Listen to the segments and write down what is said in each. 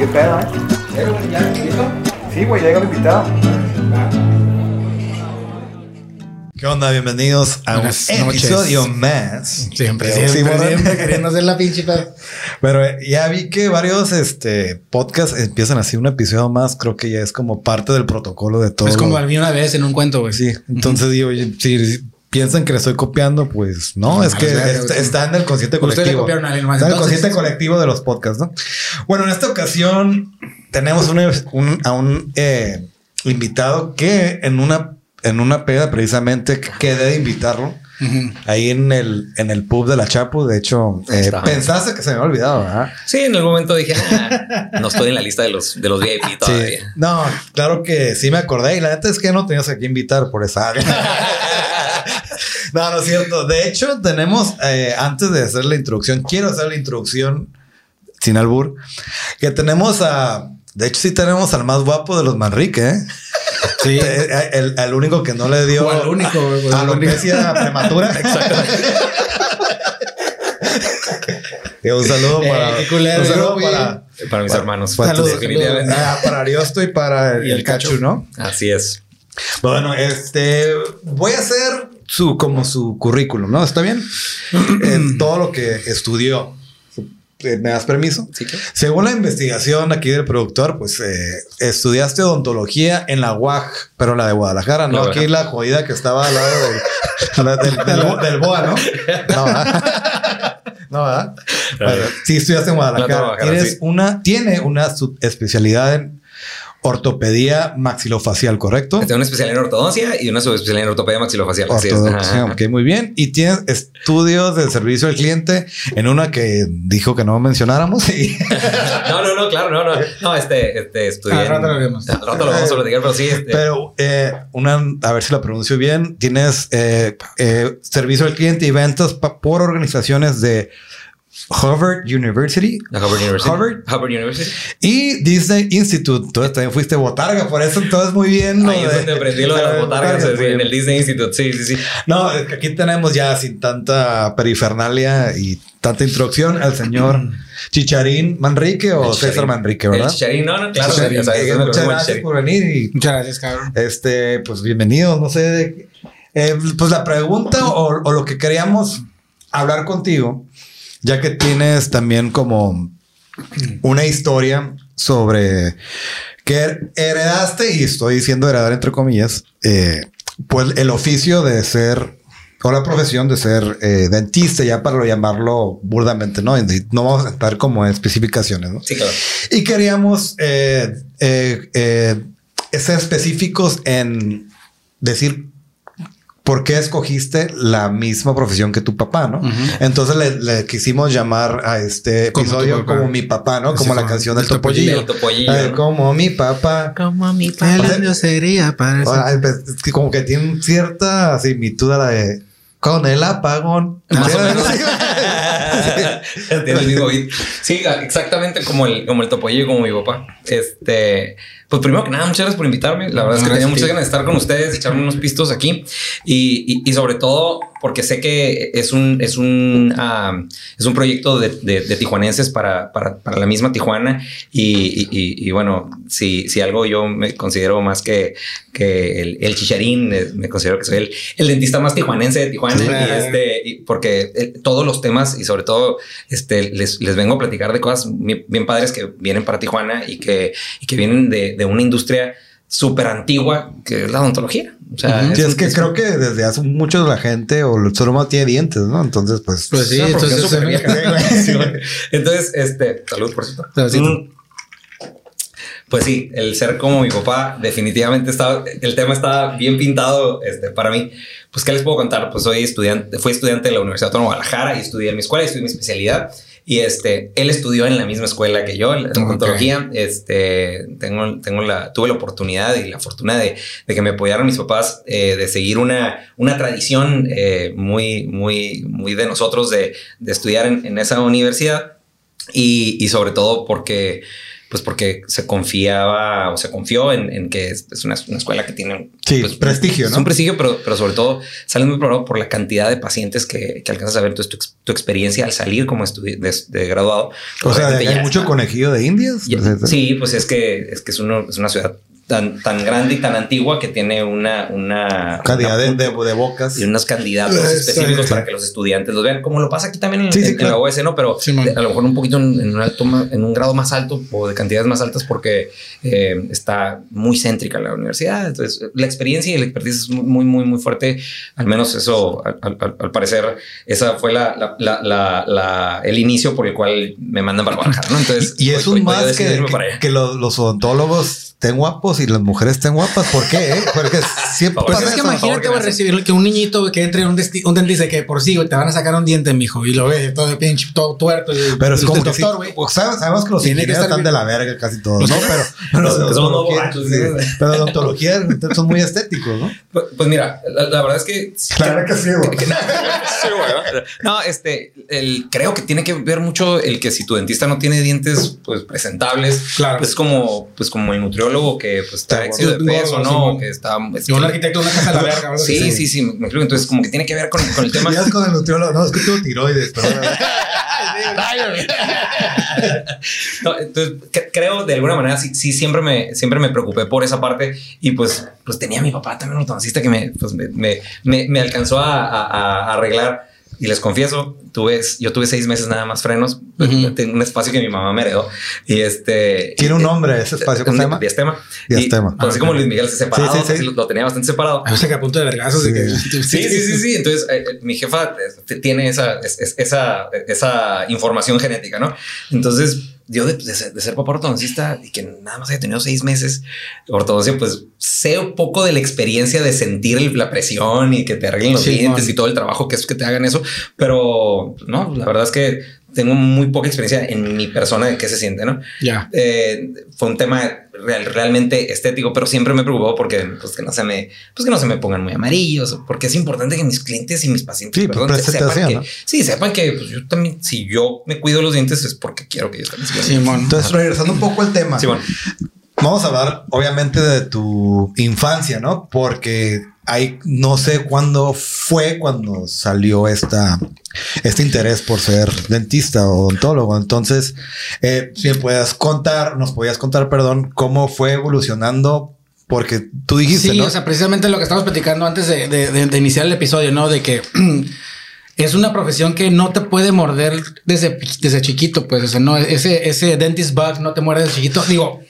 qué pedo, ¿eh? Sí, güey, llega el invitado. ¿Qué onda? Bienvenidos a Buenas un noches. episodio más. Siempre, siempre, Oxímoron. siempre queriendo hacer la pinche pedo. Pero eh, ya vi que varios este, podcasts empiezan así un episodio más. Creo que ya es como parte del protocolo de todo. Es como lo- al mí una vez en un cuento, güey. Sí, entonces digo, oye, si piensan que le estoy copiando, pues no, No, es que está, en el consciente colectivo. copiaron a alguien más, Está en el entonces. consciente colectivo de los podcasts, ¿no? Bueno, en esta ocasión tenemos un, un- a un eh, invitado que en una, en una peda precisamente quedé de invitarlo. Ahí en el, en el pub de la Chapu, de hecho, eh, pensaste que se me había olvidado, ¿verdad? Sí, en algún momento dije, "Ah, no estoy en la lista de los, de los VIP Sí. todavía. No, claro que sí me acordé y la neta es que no tenías que invitar por esa área. no, no es cierto. De hecho, tenemos, eh, antes de hacer la introducción, quiero hacer la introducción sin albur, que tenemos a, de hecho sí tenemos al más guapo de los Manrique, ¿eh? Sí. Eh, El, el único que no le dio O al único, güey, o al alopecia prematura. Y un saludo Eh, para, culero, un saludo para, Para mis hermanos. para tu- definitivamente. ah, para Ariosto y para el, Y el Cachu. ¿no? Así es. Bueno, este voy a hacer su como su currículum, ¿no? ¿Está bien? En todo lo que estudió. Eh, ¿Me das permiso? Sí, claro. Según la investigación aquí del productor, pues eh, estudiaste odontología en la UAG, pero la de Guadalajara, no aquí la jodida que estaba al lado del, del, del- del BOA, ¿no? No, ¿verdad? No, sí, estudiaste en Guadalajara. Guadalajara, Tienes sí. una, tiene una subespecialidad en ortopedia maxilofacial, ¿correcto? Tengo una especialidad en ortodoncia y una subespecialidad en ortopedia maxilofacial. Así es. Ortodoxia, Ajá. ok, muy bien. Y tienes estudios de servicio al cliente en una que dijo que no mencionáramos. Y No, no, no, claro, no, no. No, este, este, estudié. Al rato lo vemos. Al rato lo vamos a platicar, pero sí, este. Pero eh, una, a ver si la pronuncio bien, tienes eh, eh, servicio al cliente y ventas por organizaciones de Harvard University la Harvard University. Harvard. Harvard University. y Disney Institute. Entonces también fuiste botarga, por eso entonces muy bien. lo Ahí es de- donde aprendí lo de las botargas, sí, en el Disney Institute. Sí, sí, sí. No, es que aquí tenemos ya sin tanta perifernalia y tanta introducción al señor Chicharín Manrique o El César Chicharín. Manrique, ¿verdad? El chicharín, no, no, claro. Chicharín. o sea, Eh, muchas gracias chicharín. por venir y Muchas gracias, cabrón. este, pues bienvenidos. No sé, eh, pues la pregunta o, o lo que queríamos hablar contigo, ya que tienes también como una historia sobre que heredaste, y estoy diciendo heredar entre comillas, eh, pues el oficio de ser o la profesión de ser eh, dentista, ya para llamarlo burdamente, ¿no? No vamos a estar como en especificaciones, ¿no? Sí, claro. Y queríamos eh, ser específicos en decir por qué escogiste la misma profesión que tu papá, ¿no? Entonces le, le quisimos llamar a este episodio papá. como mi papá, ¿no? Como la como canción del el topollillo. como mi papá. Como mi padre sería para Ay, pues, es que como que tiene cierta similitud a la de con el apagón. Más o menos. sí. Tiene el mismo beat. Sí, exactamente como el, como el topollillo, como mi papá. Este, pues primero que nada, muchas gracias por invitarme. La verdad es que tenía muchas ganas de estar con ustedes, echarme unos pistos aquí y, y- y sobre todo porque sé que es un, es un, ah, es un proyecto de, de- de tijuanenses para, para, para la misma Tijuana. Y, y- y- y bueno, si, si algo yo me considero más que, que el, el chicharín, eh, me considero que soy el, el dentista más tijuanense de Tijuana. Sí. Y este, y porque eh, todos los temas y sobre todo este, les, les vengo a platicar de cosas bien, bien padres que vienen para Tijuana y que, y que vienen de, de una industria súper antigua que es la odontología. O sea. Sí, es que creo que desde hace mucho la gente o el ser humano tiene dientes, ¿no? Entonces, pues. Pues sí, es entonces. súper vieja. Sí, güey. Entonces, este, salud por cierto. Mm. Pues sí, el ser como mi papá definitivamente estaba, el tema estaba bien pintado este, para mí. Pues, ¿qué les puedo contar? Pues soy estudiante, fui estudiante de la Universidad Autónoma de Guadalajara y estudié en mi escuela, estudié mi especialidad. Y este, él estudió en la misma escuela que yo, en Ok. odontología. Este, tengo, tengo la, tuve la oportunidad y la fortuna de, de que me apoyaron mis papás eh, de seguir una, una tradición eh, muy, muy, muy de nosotros de, de estudiar en, en esa universidad. Y, y sobre todo porque pues porque se confiaba o se confió en, en que es, es una, una escuela que tiene Sí, pues, prestigio, Es ¿no? un prestigio, pero, pero sobre todo sales muy preparado por la cantidad de pacientes que, que alcanzas a ver. Entonces, tu, tu experiencia al salir como estudi- de, de graduado. O sea, hay mucho está- conejillo de indias. ya- sí, pues es que es que es, uno, es una ciudad tan, tan grande y tan antigua que tiene una, una Cantidad de, de, de bocas. y unos candidatos específicos para que los estudiantes los vean, como lo pasa aquí también en, Sí, sí, en- en claro. la OS, ¿no? Pero Sí, a lo mejor un poquito en, en un alto en un grado más alto o de cantidades más altas porque eh, está muy céntrica la universidad. Entonces, la experiencia y el expertise es muy, muy, muy, fuerte. Al menos eso, al, al- al parecer, esa fue la, la- la- la- la- el inicio por el cual me mandan para Guadalajara, ¿no? Entonces, Y es voy- un voy a más que, que, los odontólogos estén guapos y las mujeres estén guapas. ¿Por qué? eh? Porque siempre Pues pasa es que eso. por favor, imagínate, güey, recibir que un niñito que entre un, un dentista que por sí, güey, te van a sacar un diente, mijo, y lo ves todo pinche, todo tuerto. y- Pero es y como que doctor, güey. pues, sabemos, que los Tiene que están de la verga casi todos, ¿no? Pero, pero los borrachos, sí. pero odontología son muy estéticos, ¿no? Pues, pues mira, la, la verdad es que Claro que sí, güey. Que- no, sí, güey. No, este, el, creo que tiene que ver mucho el que si tu dentista no tiene dientes pues presentables, Claro. pues como, pues como el nutriólogo que pues está excedido de peso, ¿no? que está es Y un arquitecto de una casa de la verga. Sí, sí, sí, me me explico. Entonces, como que tiene que ver con, con el tema. Ya es con el nutriólogo, no, es que tengo tiroides, pero No, entonces, cre- creo de alguna manera sí, sí siempre me siempre me preocupé por esa parte y pues pues tenía a mi papá también un ortodoncista que me pues me, me, me- me alcanzó a, a- a arreglar y les confieso tuve yo tuve seis meses nada más frenos Ujú. tengo un espacio que mi mamá me heredó y este tiene un nombre ese espacio, ¿cómo se llama? diastema Diastema. Y, pues, así como Luis Miguel se separado Sí, sí, sí. lo, tenía bastante separado O sea, que a punto de vergazos. de que- Sí, sí, sí, sí. Entonces, eh, eh, mi jefa eh, tiene esa, es- es- esa, esa información genética, ¿no? Entonces, yo de, de ser, de ser papá ortodoncista y que nada más haya tenido seis meses de ortodoncia, pues sé un poco de la experiencia de sentir el- la presión y que te arreglen los Sí, dientes y todo el trabajo que es que te hagan eso. Pero no, la verdad es que tengo muy poca experiencia en mi persona de qué se siente, ¿no? Ya. Eh, fue un tema real- realmente estético, pero siempre me preocupó porque pues que no se me, pues que no se me pongan muy amarillos, porque es importante que mis clientes y mis pacientes Sí, pues, perdón, se- sepan presentación, que, ¿no? sí, sepan que pues, yo también, si yo me cuido los dientes es porque quiero que ellos también se. Simón. Entonces, regresando un poco al tema. Sí, bueno. Vamos a hablar, obviamente, de tu infancia, ¿no? Porque no sé cuándo fue cuando salió esta, este interés por ser dentista o odontólogo. Entonces, eh, si me puedas contar, nos podías contar, perdón, cómo fue evolucionando, porque tú dijiste, Sí, ¿no? o sea, precisamente lo que estábamos platicando antes de, de- de- de iniciar el episodio, ¿no? De que es una profesión que no te puede morder desde, desde chiquito, pues, o sea, no, ese, ese dentist bug no te muerde desde chiquito. Digo,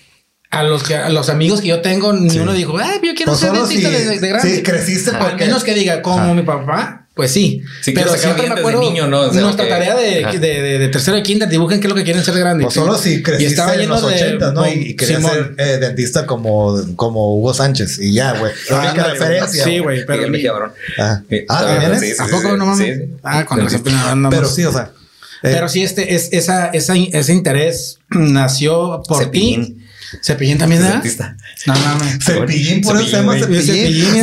a los que, a los amigos que yo tengo, ni Sí. uno dijo, ay, yo quiero Pues ser dentista si- de grande. sí, creciste Al porque- menos que diga, como mi papá, pues sí. Sí, pero siempre me acuerdo, niño, ¿no? O sea, nuestra que- tarea de, de, de, de tercero y quinta, dibujen qué es lo que quieren ser de grande. Pues solo si creciste en los 80, ¿no? Y, y querías ser eh, dentista como, como Hugo Sánchez y ya, güey. La única Ándale, güey. referencia. Sí, güey. pero Miguel Mejía Barón. Ah, Sí, ah, ¿A poco no mames? Ah, con razón. Pero sí, o sea. eh, Pero sí, este es esa, esa, ese interés nació por ti. Cepillín también, ¿verdad? Dentista. No mames. Cepillín, por eso se llama Cepillín, cepillín. güey.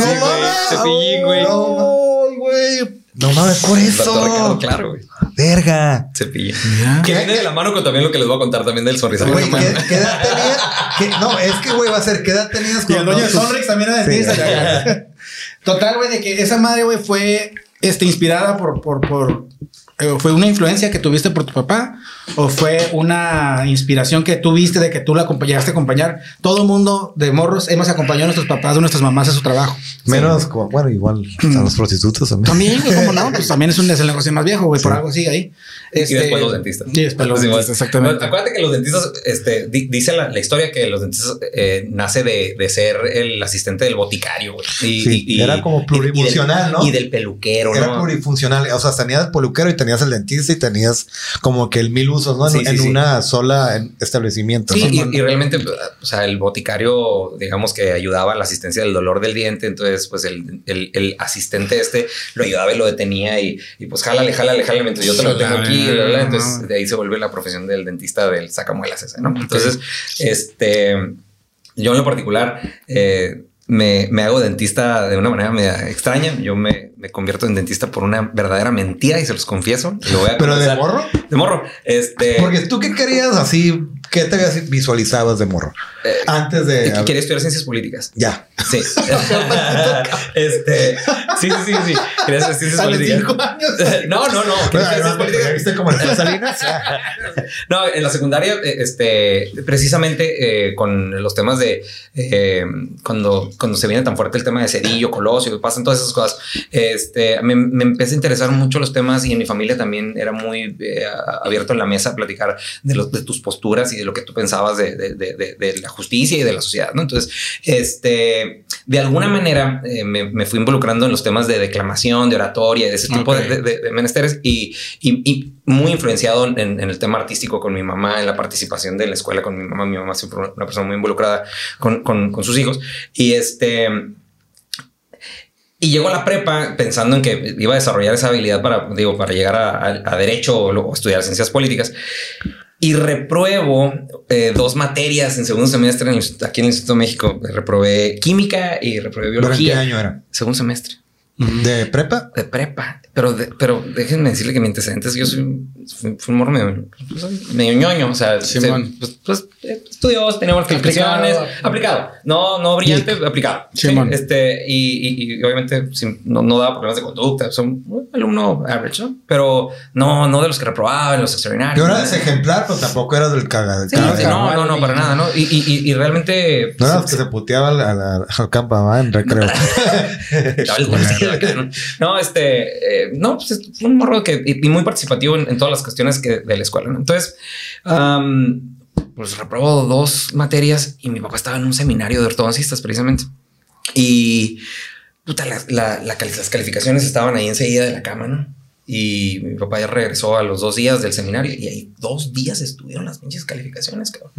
Cepillín, no güey. No, güey. No mames, por eso. claro, güey. Verga. Cepillín. Que viene de la mano con también lo que les voy a contar también del sonrisa. Güey, no ¿qué, edad tenías? ¿Qué- No, es que, güey, va a ser, ¿qué edad tenías Y el dueño de tus- Sonrix también era Sí. dentista. Total, güey, de que esa madre, güey, fue este, inspirada por, por, por, eh, fue una influencia que tuviste por tu papá o fue una inspiración que tuviste de que tú la acompañaste a acompañar. Todo el mundo de morros hemos acompañado a nuestros papás o nuestras mamás a su trabajo. Menos, como- bueno, igual están los prostitutos también. También, güey, ¿cómo no? Pues también es un es el negocio más viejo, güey, por algo sigue ahí. Y Este, después los dentistas. Y después los Sí, dentistas, bueno. exactamente. Acuérdate que los dentistas, este, di- dice la, la historia que los dentistas eh, nace de, de ser el asistente del boticario, güey. Y, Sí, era como y- plurifuncional, y del, ¿no? Y del peluquero, Era ¿no? plurifuncional. O sea, tenías el peluquero y tenías el dentista y tenías como que el mil En, Sí, sí, en sí. una sola en- establecimiento. Sí, ¿no? y, y realmente, o sea, el boticario, digamos que ayudaba a la asistencia del dolor del diente, entonces, pues el, el- el asistente este lo ayudaba y lo detenía y, y pues jálale, jálale, jálale, mientras yo te lo tengo aquí, bla, bla, bla. entonces de ahí se vuelve la profesión del dentista del sacamuelas ese, ¿no? Entonces, este, yo en lo particular, eh, me, me hago dentista de una manera media extraña, yo me, me convierto en dentista por una verdadera mentira y se los confieso. Lo voy a ¿Pero de morro? De morro. Este. Porque tú qué querías así, ¿qué te habías visualizabas de morro? Antes de... que quería estudiar ciencias políticas. Ya. Sí. este. Sí, sí, sí, sí. Quería hacer ciencias políticas. cinco años. No, no, no. Quería ciencias políticas. ¿Viste como el Salinas? No, en la secundaria, eh, este, precisamente eh, con los temas de eh, cuando, cuando se viene tan fuerte el tema de Cedillo, Colosio, que pasan todas esas cosas, este, me, me empecé a interesar mucho los temas y en mi familia también era muy eh, abierto en la mesa a platicar de, los, de tus posturas y de lo que tú pensabas de, de, de, de- de la justicia y de la sociedad, ¿no? Entonces, este, de alguna manera eh, me, me fui involucrando en los temas de declamación, de oratoria, de ese tipo de, menesteres y, y- y muy influenciado en, en el tema artístico con mi mamá, en la participación de la escuela con mi mamá. Mi mamá siempre una persona muy involucrada con, con- con sus hijos. Y este... Y llegó a la prepa pensando en que iba a desarrollar esa habilidad para, digo, para llegar a, a- a derecho o, estudiar ciencias políticas. Y repruebo eh, dos materias en segundo semestre en el- aquí en el Instituto de México. Reprobé química y reprobé ¿Pero en qué biología. año era? Segundo semestre ¿De prepa? de prepa. Pero, de- pero déjenme decirle que mi antecedentes, yo soy, fui un morro medio, pues, medio ñoño. O sea, se- pues, pues, eh, estudió, tenía buenas calificaciones, Aplicado. aplicado. No, no brillante, aplicado. Sí, este, y, y- y obviamente no, no daba problemas de conducta. Son un alumno average, ¿no? Pero no, no de los que reprobaban, los extraordinarios. Yo era ¿no? ese ejemplar, pero tampoco eras del cagado. Sí, sí, no, no, no, para nada, ¿no? Y, y, y- y realmente. No eras los que se puteaba al, al, al campo en recreo. ¿no? Este, eh, no, pues es un morro que, y, y muy participativo en, en todas las cuestiones que, de la escuela. Entonces, pues reprobó dos materias y mi papá estaba en un seminario de ortodoncistas precisamente. Y puta, las calificaciones estaban ahí enseguida de la cama, ¿no? Y mi papá ya regresó a los dos días del seminario y ahí dos días estuvieron las pinches calificaciones, cabrón.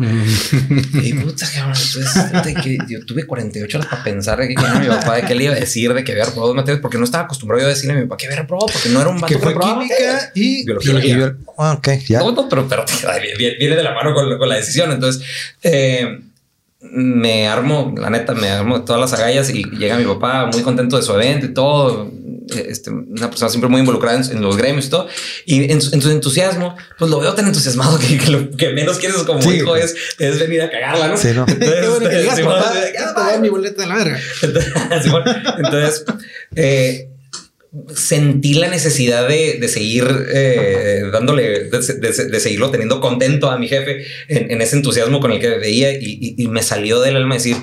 Y puta, cabrón, entonces, que yo tuve 48 horas para pensar de que era mi papá, de qué le iba a decir, de que había reprobado materias, porque no estaba acostumbrado yo a decirle a mi papá que había reprobado, porque no era un vato que fue química y Biología. y- ah, ok, ya. no, no, pero, pero viene, de la mano con, con la decisión. Entonces, eh, me armo, la neta, me armo de todas las agallas y llega mi papá muy contento de su evento y todo. Eh, Este, una persona siempre muy involucrada en, en los gremios y todo. Y en su, en su entusiasmo, pues lo veo tan entusiasmado que, que lo que menos quieres como Sí. hijo es, es venir a cagarla, ¿no? Sí, ¿no? Entonces, mi boleta de la verga. entonces, eh, sentí la necesidad de, de seguir eh, dándole, de, de- de seguirlo teniendo contento a mi jefe en, en ese entusiasmo con el que veía y, y- y me salió del alma decir,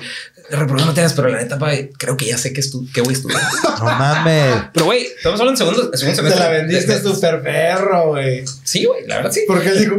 reprobé materias, pero la neta, pa, creo que ya sé que, estu que voy a estudiar. No mames. pero güey, estamos hablando en segundo, segundo Te la vendiste súper perro, güey. Sí, güey, la verdad sí. Porque él dijo,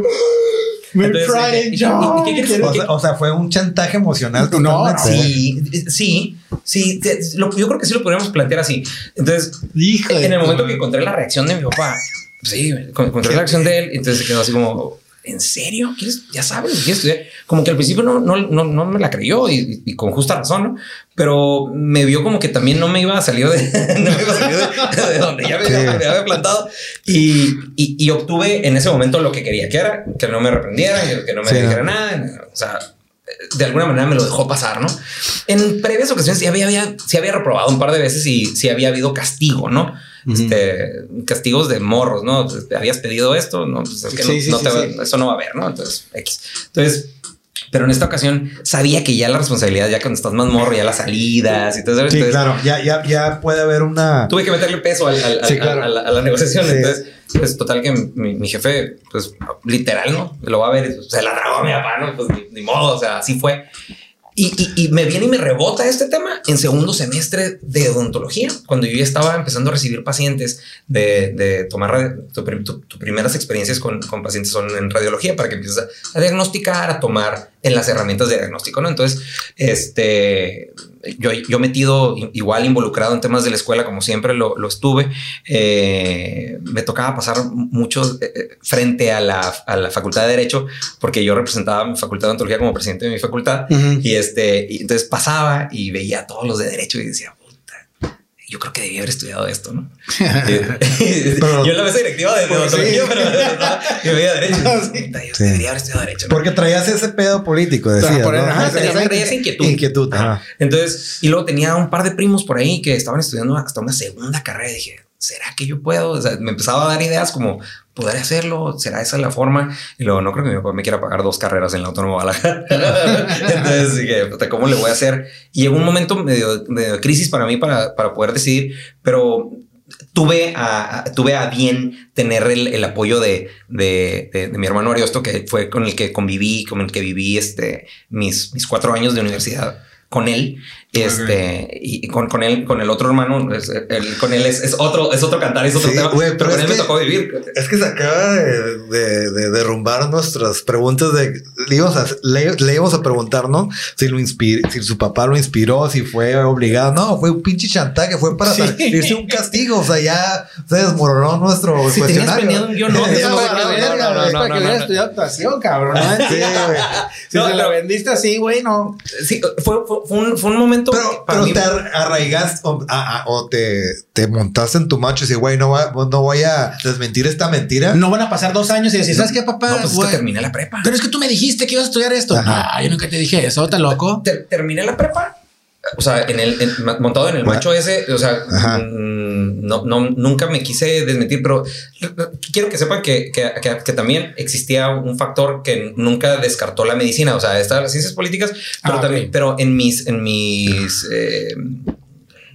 me Entonces, pride ¿y- in y- job. y qué quieres O sea, o sea, fue un chantaje emocional totalmente. Sí, sí, sí, te- lo- yo creo que sí lo podríamos plantear así. Entonces, en el momento que encontré la reacción de mi papá, sí, con- encontré la reacción de él, entonces se quedó así como, ¿en serio? ¿Quieres, ya sabes, quieres estudiar? Como que al principio no, no, no, no me la creyó y, y con justa razón, ¿no? Pero me vio como que también no me iba a salir de, no me iba a salir de, de donde ya me, había plantado y, y, y obtuve en ese momento lo que quería, que era que no me reprendiera, que no me Sí, dijera nada, o sea, de alguna manera me lo dejó pasar, ¿no? En previas ocasiones sí había, había, sí había reprobado un par de veces y sí había habido castigo, ¿no? Este, castigos de morros, ¿no? Te habías pedido esto, no, pues es que no- Sí, te va- eso no va a haber, ¿no? Entonces, X. Entonces, pero en esta ocasión sabía que ya la responsabilidad, ya cuando estás más morro, ya las salidas y todo eso. Sí, entonces, claro. Ya, ya, ya puede haber una. tuve que meterle peso al- al- al- Sí, claro. a, la, a la negociación. Sí. Entonces, pues total que mi, mi jefe, pues literal, ¿no? Lo va a ver, y se la tragó a mi papá, ¿no? Pues ni, ni modo, o sea, así fue. Y, me viene y me rebota este tema en segundo semestre de odontología, cuando yo ya estaba empezando a recibir pacientes de, tomar tu primeras experiencias con, con pacientes son en radiología para que empieces a, a diagnosticar, a tomar en las herramientas de diagnóstico, ¿no? Entonces, este, yo, yo metido igual involucrado en temas de la escuela, como siempre lo, lo estuve, eh, me tocaba pasar mucho eh, eh, frente a la, a la facultad de Derecho, porque yo representaba mi facultad de odontología como presidente de mi facultad. Y este, y entonces pasaba y veía a todos los de derecho y decía. Yo creo que debía haber estudiado esto, ¿no? yo en la mesa directiva de odontología, pero yo veía derecho. Yo debería haber estudiado derecho. ¿no? Porque traías ese pedo político, decías, ¿no? Ajá, traías, inquietud. Inquietud. Entonces, y luego tenía un par de primos por ahí que estaban estudiando hasta una segunda carrera y dije, ¿será que yo puedo? O sea, me empezaba a dar ideas como, ¿podré hacerlo? ¿Será esa la forma? Y luego, no creo que mi papá me quiera pagar dos carreras en la Autónoma Entonces dije, ¿cómo le voy a hacer? Y llegó un momento medio, de crisis para mí para, para poder decidir, pero tuve a, tuve a bien tener el, el apoyo de, de, de, de, mi hermano Ariosto, que fue con el que conviví, con el que viví este, mis, mis cuatro años de universidad con él. Este, okay. y con, con él, con el otro hermano, es, con él es, es, otro, es otro cantar, es otro sí, tema, wey, pero, pero con él que, me tocó vivir. Es que se acaba de, de, de derrumbar nuestras preguntas de, le íbamos, a, le, le íbamos a preguntarnos si lo inspiró, si su papá lo inspiró, si fue obligado. No, fue un pinche chantaje, fue para sí. salirse un castigo. O sea, ya se desmoronó nuestro si cuestionario. Un no, no, no, estudiado actuación, cabrón. Sí. Si se lo vendiste así, güey, no. Sí, fue, fue, fue, un, fue un momento. Pero, pero mí, te arraigaste o, a, a, o, te, te montaste en tu macho y dices, güey, no, va, no voy a desmentir esta mentira. No van a pasar dos años y decir, ¿sabes qué, papá? No, pues es que terminé la prepa. Pero es que tú me dijiste que ibas a estudiar esto. Ah, yo nunca te dije eso, ¿estás loco? Ter terminé la prepa. O sea, en el en, montado en el macho ese, o sea, mmm, no, no, nunca me quise desmentir, pero quiero que sepan que, que, que, que, también existía un factor que nunca descartó la medicina, o sea, están las ciencias políticas, pero ah, también, okay. pero en mis, en mis, eh,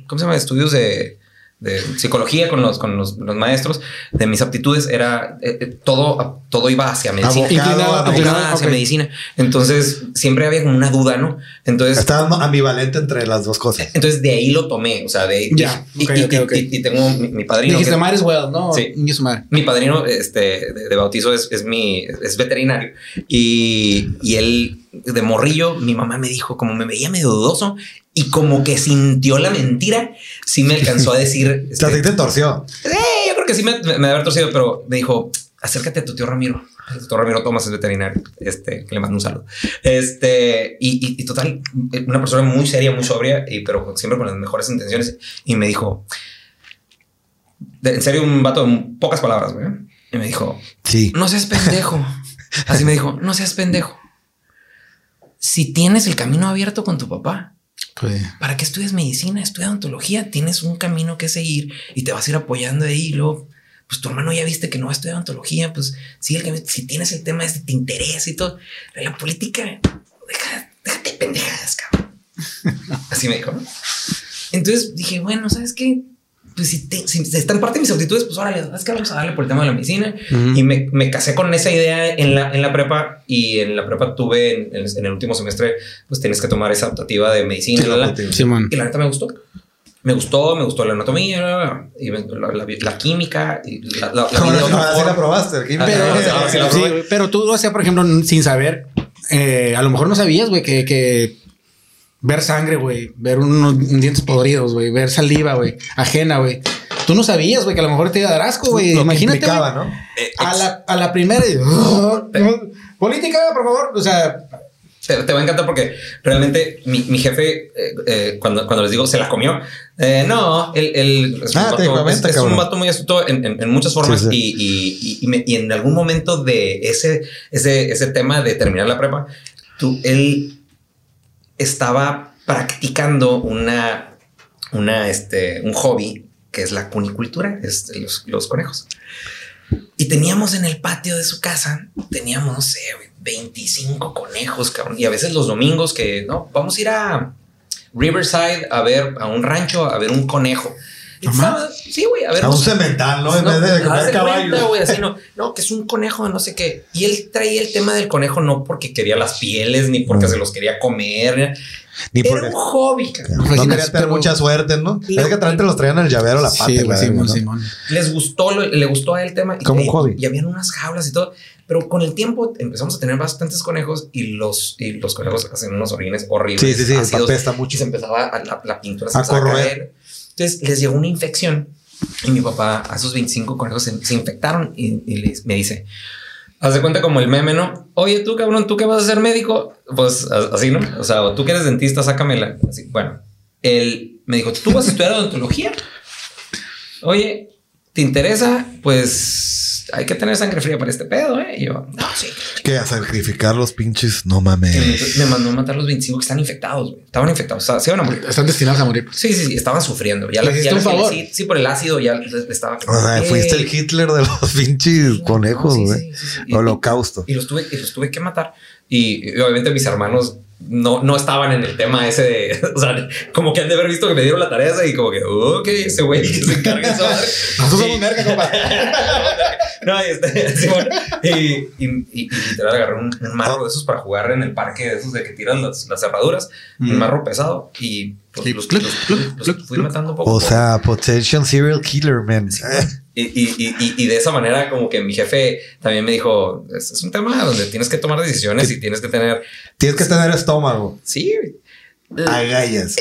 ¿cómo se llama? Estudios de, de psicología con los, con los, los, maestros, de mis aptitudes, era eh, todo, todo iba hacia medicina. Abocado, abocado hacia okay. medicina. Entonces siempre había como una duda, ¿no? Entonces estaba ambivalente entre las dos cosas. Entonces de ahí lo tomé. O sea, de ya. Y, okay, y, okay, okay. y, y, tengo mi, mi padrino. Dijiste Maris Well, ¿no? Sí. Madre. Mi padrino este, de, de bautizo es, es, mi es veterinario y, y él de morrillo, mi mamá me dijo, como me veía medio dudoso y como que sintió la mentira, sí me alcanzó a decir. este, ¿Te torció? Eh, yo creo que sí me, me, me haber torcido, pero me dijo, acércate a tu tío Ramiro. El doctor Ramiro Tomás es veterinario, este, que le mando un saludo. Este, y, y, y, total, una persona muy seria, muy sobria, y, pero siempre con las mejores intenciones. Y me dijo, de, en serio, un vato de pocas palabras, güey. Y me dijo, sí. no seas pendejo. Así me dijo, no seas pendejo si tienes el camino abierto con tu papá, pues, ¿para qué estudias medicina? Estudia odontología, tienes un camino que seguir y te vas a ir apoyando ahí. Y luego, pues tu hermano ya viste que no va a estudiar odontología, pues sí, el, si tienes el tema este, te interesa y todo. Pero la política, deja, déjate pendejadas, cabrón. Así me dijo. ¿no? Entonces dije, bueno, ¿sabes qué? Pues si, te, si, está en parte de mis aptitudes, pues órale, es que vamos a darle por el tema de la medicina. Uh -huh. Y me, me, casé con esa idea en la, en la prepa y en la prepa tuve en, en, en el último semestre, pues tienes que tomar esa optativa de medicina. Sí, la, la, sí, y la neta me gustó. Me gustó, me gustó la anatomía y la, la química y la, la, la, no, no, la probaste, química. Pero, sí, sí, pero tú, o sea, por ejemplo, sin saber, eh, a lo mejor no sabías, güey, que, que ver sangre, güey, ver unos dientes podridos, güey, ver saliva, güey, ajena, güey. Tú no sabías, güey, que a lo mejor te iba a dar asco, güey. Imagínate. Implicaba, ¿no? Eh, a, la, a la primera. Oh, política, por favor. O sea. Te, te, va a encantar porque realmente mi, mi jefe, eh, eh, cuando, cuando les digo se la comió, eh, no, él, él es, ah, un vato, es, es un vato muy astuto en, en, en muchas formas sí, sí. Y, y, y, me, y, en algún momento de ese, ese, ese tema de terminar la prepa, tú, él estaba practicando una, una, este, un hobby que es la cunicultura, los, conejos. Y teníamos en el patio de su casa, teníamos, no sé, 25 conejos. Y a veces los domingos que, no, vamos a ir a Riverside a ver a un rancho, a ver un conejo. Sí, güey, a ver. Un cemental, ¿no? En vez de comer caballo. Güey, así, no, no, que es un conejo de no sé qué. Y él traía el tema del conejo no porque quería las pieles, ni porque mm. se los quería comer. Ni Era porque, un hobby. No, no quería tener mucha suerte, ¿no? Le, es que también te los traían el llavero a la pata. Sí, güey, Simón, Simón. Les gustó, le gustó a él el tema. Como un hobby. Y habían unas jaulas y todo. Pero con el tiempo empezamos a tener bastantes conejos y los, y los conejos hacen unos orines horribles. Sí, sí, sí. Ácidos, apesta mucho. Y se empezaba a, la, la, pintura se a empezaba a caer. Entonces les llegó una infección y mi papá a esos 25 conejos se, se infectaron y, y les, me dice, haz de cuenta como el meme, ¿no? Oye, tú cabrón, ¿tú qué vas a ser médico? Pues así, ¿no? O sea, tú que eres dentista, sácamela. Así, bueno, él me dijo, ¿tú vas a estudiar odontología? Oye, ¿te interesa? Pues hay que tener sangre fría para este pedo, ¿eh? Y yo, no, sí. Que a sacrificar los pinches, no mames. Me mandó a matar los 25 que están infectados, güey. Estaban infectados, o sea, se iban a morir. Están destinados a morir. Sí, sí, sí, estaban sufriendo. Ya ¿Le la- hiciste ya un la- favor? Sí, sí, por el ácido ya les, les estaba. O sea, fuiste el. Hitler de los pinches conejos, No, sí, güey. sí, sí, sí. Y- Holocausto. Y los tuve, y los tuve que matar. Y, y obviamente mis hermanos no, no estaban en el tema ese de, o sea, como que han de haber visto que me dieron la tarea esa y como que, ok, ese güey que se encarga de. Nosotros somos verga, compa. No, y, este, sí, bueno, y, y, y- y literal agarré un, un marro de esos para jugar en el parque, de esos de que tiran las, las cerraduras, un marro pesado y los, los- los pluc, fui matando poco. a O sea, potential serial killer, man. Y, y, y, y- y de esa manera, como que mi jefe también me dijo: Es, es un tema donde tienes que tomar decisiones y tienes que tener. Tienes que tener estómago. Sí, Agallas.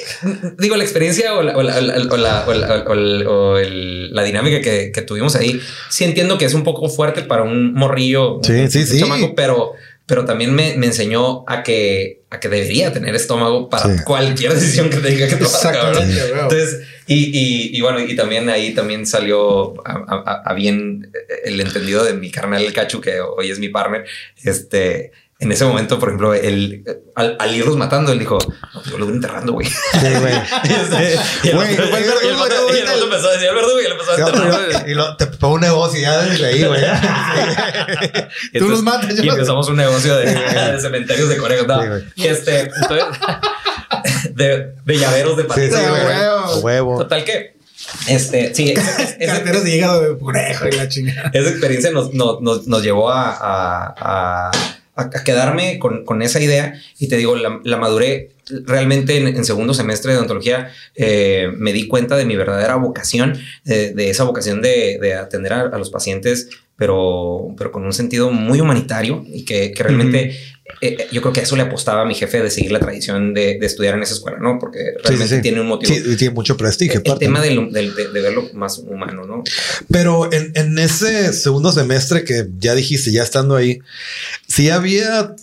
digo, la experiencia o la, dinámica que, que tuvimos ahí, sí entiendo que es un poco fuerte para un morrillo, Sí, un- sí, un sí. chamaco, pero, pero también me, me enseñó a que, a que debería tener estómago para Sí. cualquier decisión que tenga que tomar. Entonces, y, y, y bueno, y también ahí también salió a, a- a bien el entendido de mi carnal el Cachu, que hoy es mi partner. Este, en ese momento, por ejemplo, él, al, al irlos matando, él dijo, no, yo lo voy enterrando, güey. Sí, güey. Este, y el Güey, otro- empezó a decir el verdugo y él empezó a enterrar. Y lo, te pongo un negocio ya desde ahí, güey. Y Tú los matas, yo Y empezamos un negocio de, de cementerios de conejos. no. Sí, este, entonces, de, de llaveros de Sí, patitas. sí, güey. huevo. Total que, este, sí, Carteras de hígado de conejo y la chingada. esa experiencia nos, nos, nos, nos llevó a, a, a, a quedarme con, con esa idea y te digo, la, la maduré realmente en, segundo semestre de odontología, eh, me di cuenta de mi verdadera vocación, de, esa vocación de, de atender a, los pacientes, pero, pero con un sentido muy humanitario y que, que realmente eh, yo creo que eso le apostaba a mi jefe de seguir la tradición de, de estudiar en esa escuela, ¿no? Porque sí, realmente sí. tiene un motivo. Sí, tiene mucho prestigio. el tema ¿no? del- del- de, de verlo más humano, ¿no? Pero en, en ese segundo semestre que ya dijiste, ya estando ahí, sí había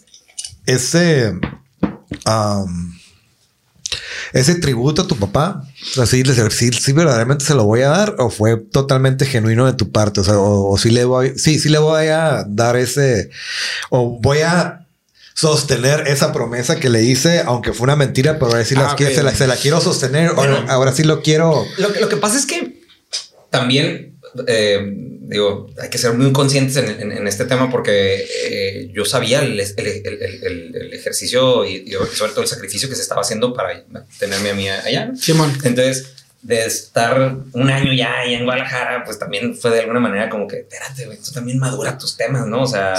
ese, ese tributo a tu papá. O sea, sí, sí verdaderamente se lo voy a dar o fue totalmente genuino de tu parte. O sea, o, o sí le voy, sí, sí le voy a dar ese, o voy a sostener esa promesa que le hice, aunque fue una mentira, pero ahora sí las Ah, quiero- se, la, se la quiero sostener. Bueno. ahora, ahora sí lo quiero. Lo que, lo que pasa es que también, eh, digo, hay que ser muy conscientes en, en- en este tema porque eh, yo sabía el, el- el- el- el- el ejercicio y, y sobre todo el sacrificio que se estaba haciendo para tenerme a mí allá. Simón. Entonces, de estar un año ya en Guadalajara, pues también fue de alguna manera como que, espérate, güey, tú también madura tus temas, ¿no? O sea,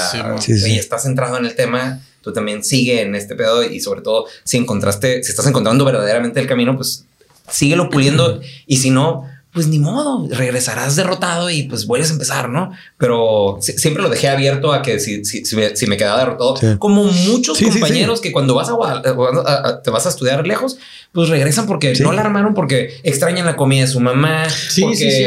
Sí, estás centrado en el tema, tú también sigue en este pedo y sobre todo si encontraste, si estás encontrando verdaderamente el camino, pues síguelo puliendo y si no, pues ni modo, regresarás derrotado y pues vuelves a empezar, ¿no? Pero si- siempre lo dejé abierto a que si, si, si me, si me quedaba derrotado, Sí. como muchos Sí, sí, sí. compañeros que cuando vas a, Guadal- a- a- te vas a estudiar lejos, pues regresan porque no la armaron, porque extrañan la comida de su mamá, Sí, porque, sí, sí,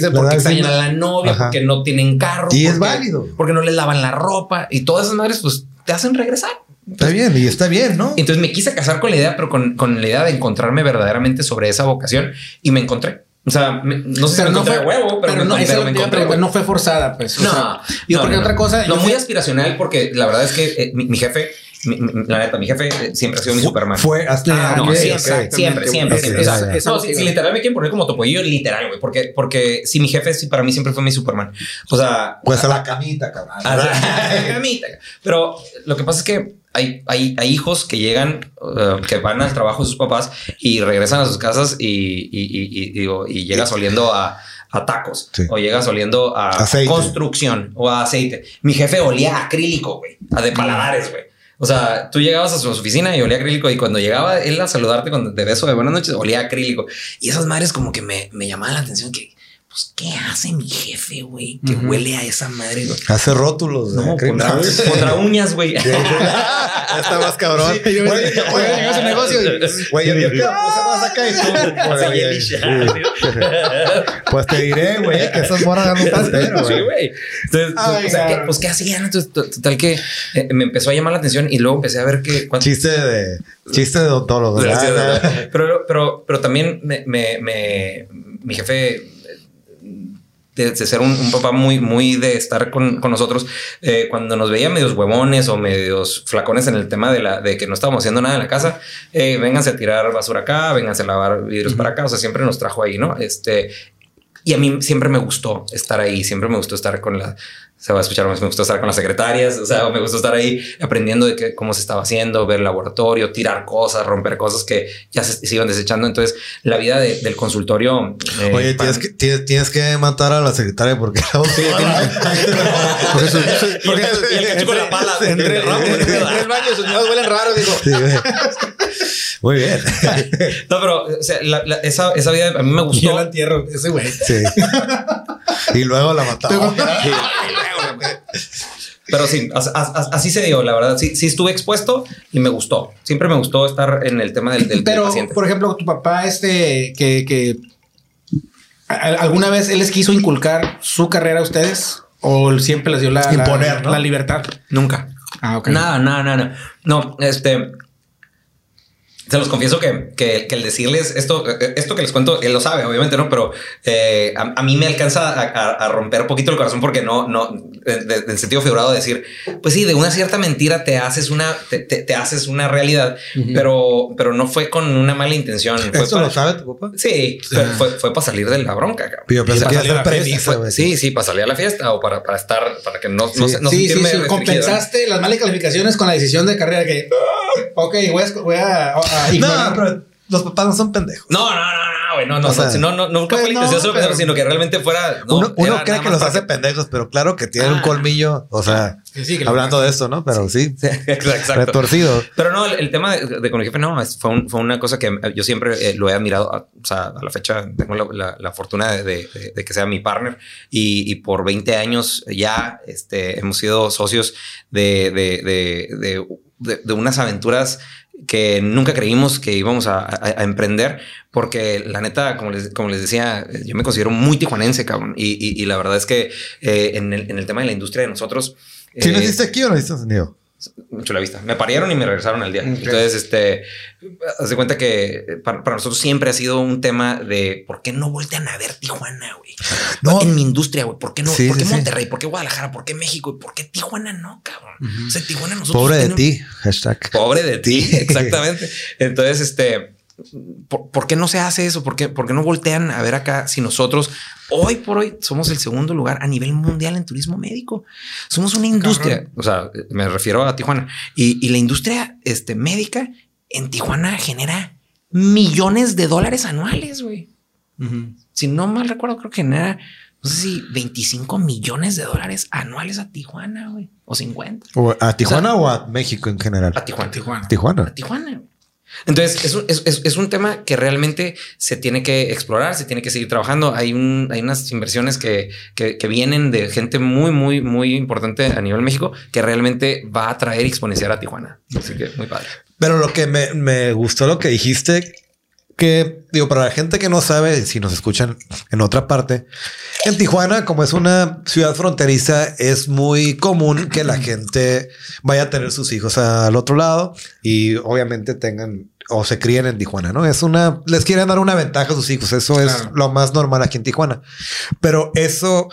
porque verdad, extrañan a la novia, Ajá. porque no tienen carro. Y es porque- válido. Porque no les lavan la ropa y todas esas madres, pues te hacen regresar. Está bien y está bien, ¿no? Entonces me quise casar con la idea, pero con, con la idea de encontrarme verdaderamente sobre esa vocación y me encontré. O sea, me- no sé si encontré a huevo, pero, me, no, eso no, me a encontré, no fue forzada, pues. o No, sea, yo no, porque no, otra no. cosa. No, yo muy fui- aspiracional porque la verdad es que eh, mi, mi jefe, mi- mi- la neta, mi jefe eh, siempre ha sido mi Superman. Fue hasta. Ah, no, siempre, siempre, siempre, siempre. O sea, no, es si, lo si literal me quieren poner como topollillo, literal, güey, porque, porque si mi jefe, sí, para mí siempre fue mi Superman. O sea, Pues a la camita, cabrón. Ah, sí. Camita. Pero lo que pasa es que hay, hay, hay hijos que llegan, uh, que van al trabajo de sus papás y regresan a sus casas y, y, llegas oliendo a, a tacos Sí. o llegas oliendo a Aceite. construcción o a aceite. Mi jefe olía a acrílico, güey, a de paladares, güey. O sea, tú llegabas a su oficina y olía acrílico y cuando llegaba él a saludarte cuando de beso de buenas noches, olía acrílico. Y esas madres como que me, me llamaban la atención que, pues, ¿qué hace mi jefe, güey? Que huele a esa madre, güey. Hace rótulos. No, contra, uñas, güey. Ya está más cabrón. Sí, yo- yo- su negocio y- Güey, yo te más acá y tú. Sí. Pues te diré, güey, que esas morras dan un pastero, Sí, güey. Entonces, Ay, o sea, ¿qué- pues, ¿qué hacían? Entonces, to- total que eh, me empezó a llamar la atención y luego empecé a ver que... cuánto- Chiste de chiste de odontólogo. Sí. Pero, pero, pero también me, me- me- mi jefe, de, de ser un, un papá muy, muy de estar con, con nosotros, eh, cuando nos veía medios huevones o medios flacones en el tema de, la, de que no estábamos haciendo nada en la casa, eh, vénganse a tirar basura acá, vénganse a lavar vidrios para acá, o sea, siempre nos trajo ahí, ¿no? Este, y a mí siempre me gustó estar ahí, siempre me gustó estar con la, se va a escuchar más, me gustó estar con las secretarias, o sea, me gustó estar ahí aprendiendo de qué, cómo se estaba haciendo, ver el laboratorio, tirar cosas, romper cosas que ya se, se iban desechando. Entonces, la vida de- del consultorio... eh, Oye, para- tienes que, tienes, tienes que matar a la secretaria porque la pala, Entre el baño, sus miedos huelen raros, digo. Sí. Muy bien. No, pero o sea, la- la- esa, esa vida a mí me gustó. yo la entierro, ese güey. Sí. Y luego la mataba. Pero sí, as- as- as- así se dio, la verdad. Sí, sí estuve expuesto y me gustó. Siempre me gustó estar en el tema del, del- del Pero, paciente. por ejemplo, tu papá, este, que, alguna vez él les quiso inculcar su carrera a ustedes o siempre les dio la, la- Imponer, ¿no? la libertad. Nunca. Ah, ok. Nada, nada, nada. No, este. Se los confieso que, que, que el decirles esto, esto que les cuento, él lo sabe, obviamente, ¿no? Pero eh, a, a mí me alcanza a, a- a romper un poquito el corazón porque no, no, de- de- del sentido figurado de decir, pues sí, de una cierta mentira te haces una, te, te- te haces una realidad, pero, pero no fue con una mala intención. Fue ¿Esto para- lo sabe tu papá? Sí, fue, fue, fue para salir de la bronca, cabrón. Yo pensé para que salir premisa, Fue- sí, sí, para salir a la fiesta o para, para estar, para que no, no, Sí. se- no sí, sí, sí. Compensaste las malas calificaciones con la decisión de carrera que, ah, ok, voy a, voy a, No, pero los papás no son pendejos. No, no, no, no, güey, no, no, O sea, no, no, no, nunca pues fue la intención sino que realmente fuera. no, uno uno cree que los hace pendejos, pero claro que tiene un Ah. colmillo. O sea, Sí, sí, hablando de esto, ¿no? Pero sí, Exacto. retorcido. Pero no, el, el tema de, de con mi jefe no, fue, un- fue una cosa que yo siempre eh, lo he admirado. a- o sea, a la fecha tengo la, la- la fortuna de, de- de que sea mi partner y, y por 20 años ya este, hemos sido socios de- de unas aventuras que nunca creímos que íbamos a, a- a emprender, porque la neta, como les, como les decía, yo me considero muy tijuanense, cabrón. Y, y- y la verdad es que eh, en, el, en el tema de la industria de nosotros... ¿Sí eh, naciste aquí o naciste en San Mucho la vista. Me parieron y me regresaron al día. Entonces, este, haz de cuenta que para, para nosotros siempre ha sido un tema de por qué no voltean a ver Tijuana, güey. No. En mi industria, güey. ¿Por qué no? Sí, ¿Por qué sí, sí. Monterrey? ¿Por qué Guadalajara? ¿Por qué México? ¿Y por qué Tijuana no, cabrón? O sea, Tijuana nosotros. Pobre de ti. Hashtag. Pobre de ti, exactamente. Entonces, este, ¿por, por qué no se hace eso? ¿Por qué, por qué no voltean a ver acá si nosotros hoy por hoy somos el segundo lugar a nivel mundial en turismo médico? Somos una industria, o sea, me refiero a Tijuana y, y la industria este, médica en Tijuana genera millones de dólares anuales, güey. Si no mal recuerdo, creo que genera, no sé si 25 millones de dólares anuales a Tijuana, güey, o 50 O ¿A Tijuana o, a México en general? a Tijuana. Tijuana. Tijuana. a Tijuana. Entonces, es un, es, es- un tema que realmente se tiene que explorar, se tiene que seguir trabajando. Hay, un, hay unas inversiones que, que, que vienen de gente muy, muy, muy importante a nivel México que realmente va a traer y exponenciar a Tijuana. Así que muy padre. Pero lo que me, me gustó lo que dijiste, que digo, para la gente que no sabe, si nos escuchan en otra parte, en Tijuana, como es una ciudad fronteriza, es muy común que la gente vaya a tener sus hijos al otro lado y obviamente tengan o se críen en Tijuana, ¿no? Es una, les quieren dar una ventaja a sus hijos. Eso es Claro. lo más normal aquí en Tijuana. Pero eso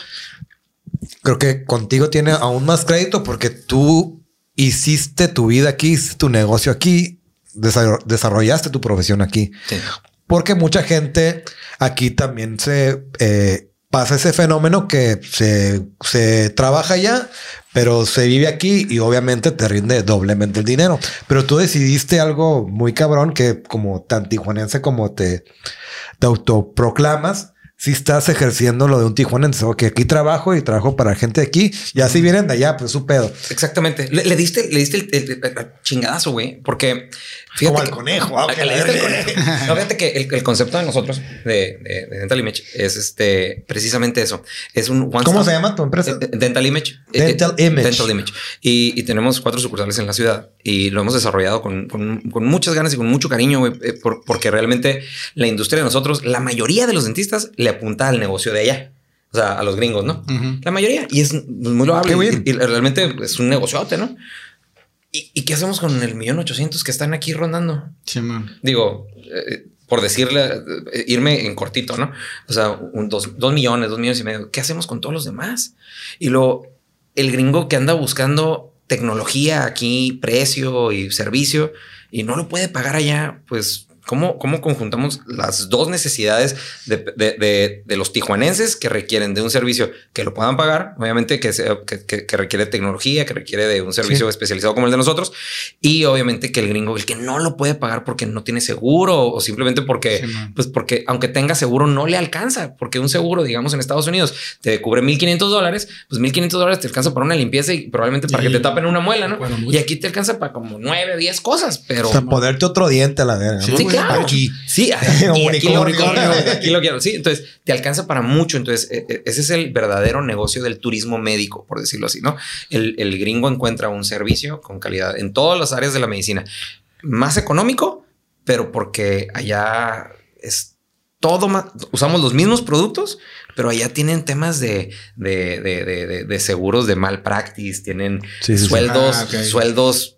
creo que contigo tiene aún más crédito porque tú hiciste tu vida aquí, hiciste tu negocio aquí, desarrollaste tu profesión aquí. Sí. Porque mucha gente aquí también se eh, pasa ese fenómeno que se, se trabaja ya, pero se vive aquí y obviamente te rinde doblemente el dinero. Pero tú decidiste algo muy cabrón que como tan tijuanense como te, te autoproclamas, si estás ejerciendo lo de un tijuanense, que aquí trabajo y trabajo para gente de aquí y así vienen de allá, pues su pedo. Exactamente. Le, le diste, le diste el, el- chingadazo, güey, porque fíjate Como al conejo, ah, que le diste el conejo. No, fíjate que el, el concepto de nosotros de, de, de Dental Image es este precisamente eso. Es un one ¿Cómo stop- se llama tu empresa? Eh, eh, Dental Image. Dental Eh, eh, Image. Dental Image. Y, y tenemos cuatro sucursales en la ciudad y lo hemos desarrollado con, con- con muchas ganas y con mucho cariño, güey, por- porque realmente la industria de nosotros, la mayoría de los dentistas le apunta al negocio de allá. O sea, a los gringos, ¿no? La mayoría. Y es muy loable. Qué bien. Y, y realmente es un negociote, ¿no? ¿Y, y qué hacemos con el millón ochocientos que están aquí rondando? Sí, man. Digo, eh, por decirle, eh, irme en cortito, ¿no? O sea, un, dos, dos millones, dos millones y medio. ¿Qué hacemos con todos los demás? Y luego, el gringo que anda buscando tecnología aquí, precio y servicio, y no lo puede pagar allá, pues... ¿Cómo, ¿Cómo conjuntamos las dos necesidades de, de- de- de los tijuanenses que requieren de un servicio que lo puedan pagar? Obviamente que, sea- que, que- que requiere tecnología, que requiere de un servicio especializado como el de nosotros, y obviamente que el gringo, el que no lo puede pagar porque no tiene seguro o simplemente porque, Sí, pues porque aunque tenga seguro no le alcanza, porque un seguro, digamos en Estados Unidos, te cubre 1500 dólares, pues 1500 dólares te alcanza para una limpieza y probablemente para Y- que te tapen una muela, ¿no? Bueno, y aquí te alcanza para como 9, 10 cosas, pero... O sea, ponerte otro diente a la verga. Sí, ¿no? Sí, claro. Aquí. Sí, lo, unicornio. aquí lo quiero. Sí, entonces te alcanza para mucho. Entonces, eh, eh, ese es el verdadero negocio del turismo médico, por decirlo así, ¿no? El, el gringo encuentra un servicio con calidad en todas las áreas de la medicina, más económico, pero porque allá es todo más, usamos los mismos productos, pero allá tienen temas de, de, de, de- de- de seguros de malpractice, tienen Sí, sí, sí. sueldos, Ah, sueldos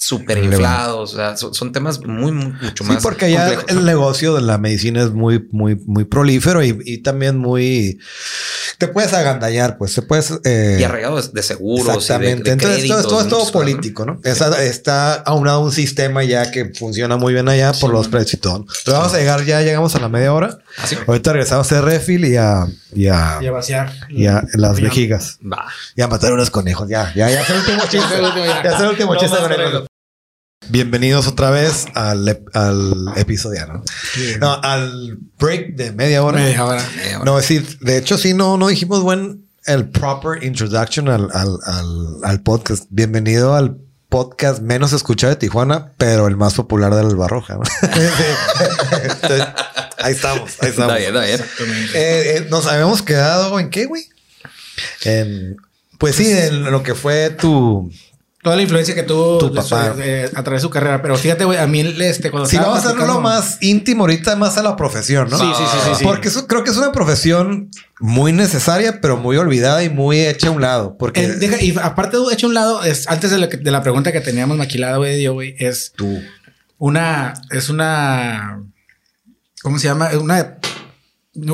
súper inflados, o sea, son, son temas muy, muy- mucho Sí, más porque allá complejos, el negocio de la medicina es muy, muy, muy prolífero y, y también muy. Te puedes agandallar, pues te puedes. eh, y arraigado de, seguros. y de- Exactamente. de Entonces, todo, créditos, todo es todo político, ¿no? Esa- está aunado a un sistema ya que funciona muy bien allá por los precios y todo. Pero vamos a llegar, ya llegamos a la media hora. Así. Ahorita regresamos a hacer refil y a, y a, Y a vaciar. y a las Ya. vejigas. Va. Y a matar unos conejos. Ya, ya, ya es el último chiste. Ya es el último, ya. Ya es el último No chiste. más conejos. conejos. Bienvenidos otra vez al, ep- al episodio, ¿no? No, al break de media hora. Media hora. No, es decir, de hecho, sí, no, no dijimos buen el proper introduction al, al, al, al podcast. Bienvenido al podcast menos escuchado de Tijuana, pero el más popular del Barroja. ¿no? Entonces, ahí estamos, ahí estamos. Está bien, está bien. Exactamente. Eh, eh, nos habíamos quedado en qué, güey? En, pues sí, en lo que fue tu. Toda la influencia que tuvo Tu papá. a través de su carrera. Pero fíjate, güey, a mí este, cuando Si vamos a hacerlo platicando- más íntimo ahorita, más a la profesión, ¿no? Sí, sí, sí, sí, sí. Porque eso creo que es una profesión muy necesaria, pero muy olvidada y muy hecha a un lado. Porque Eh, deja- y aparte, de hecho, un lado, es, antes de, lo que- de la pregunta que teníamos maquilada, güey, yo, güey, es tú. una, es una, ¿cómo se llama? Es Una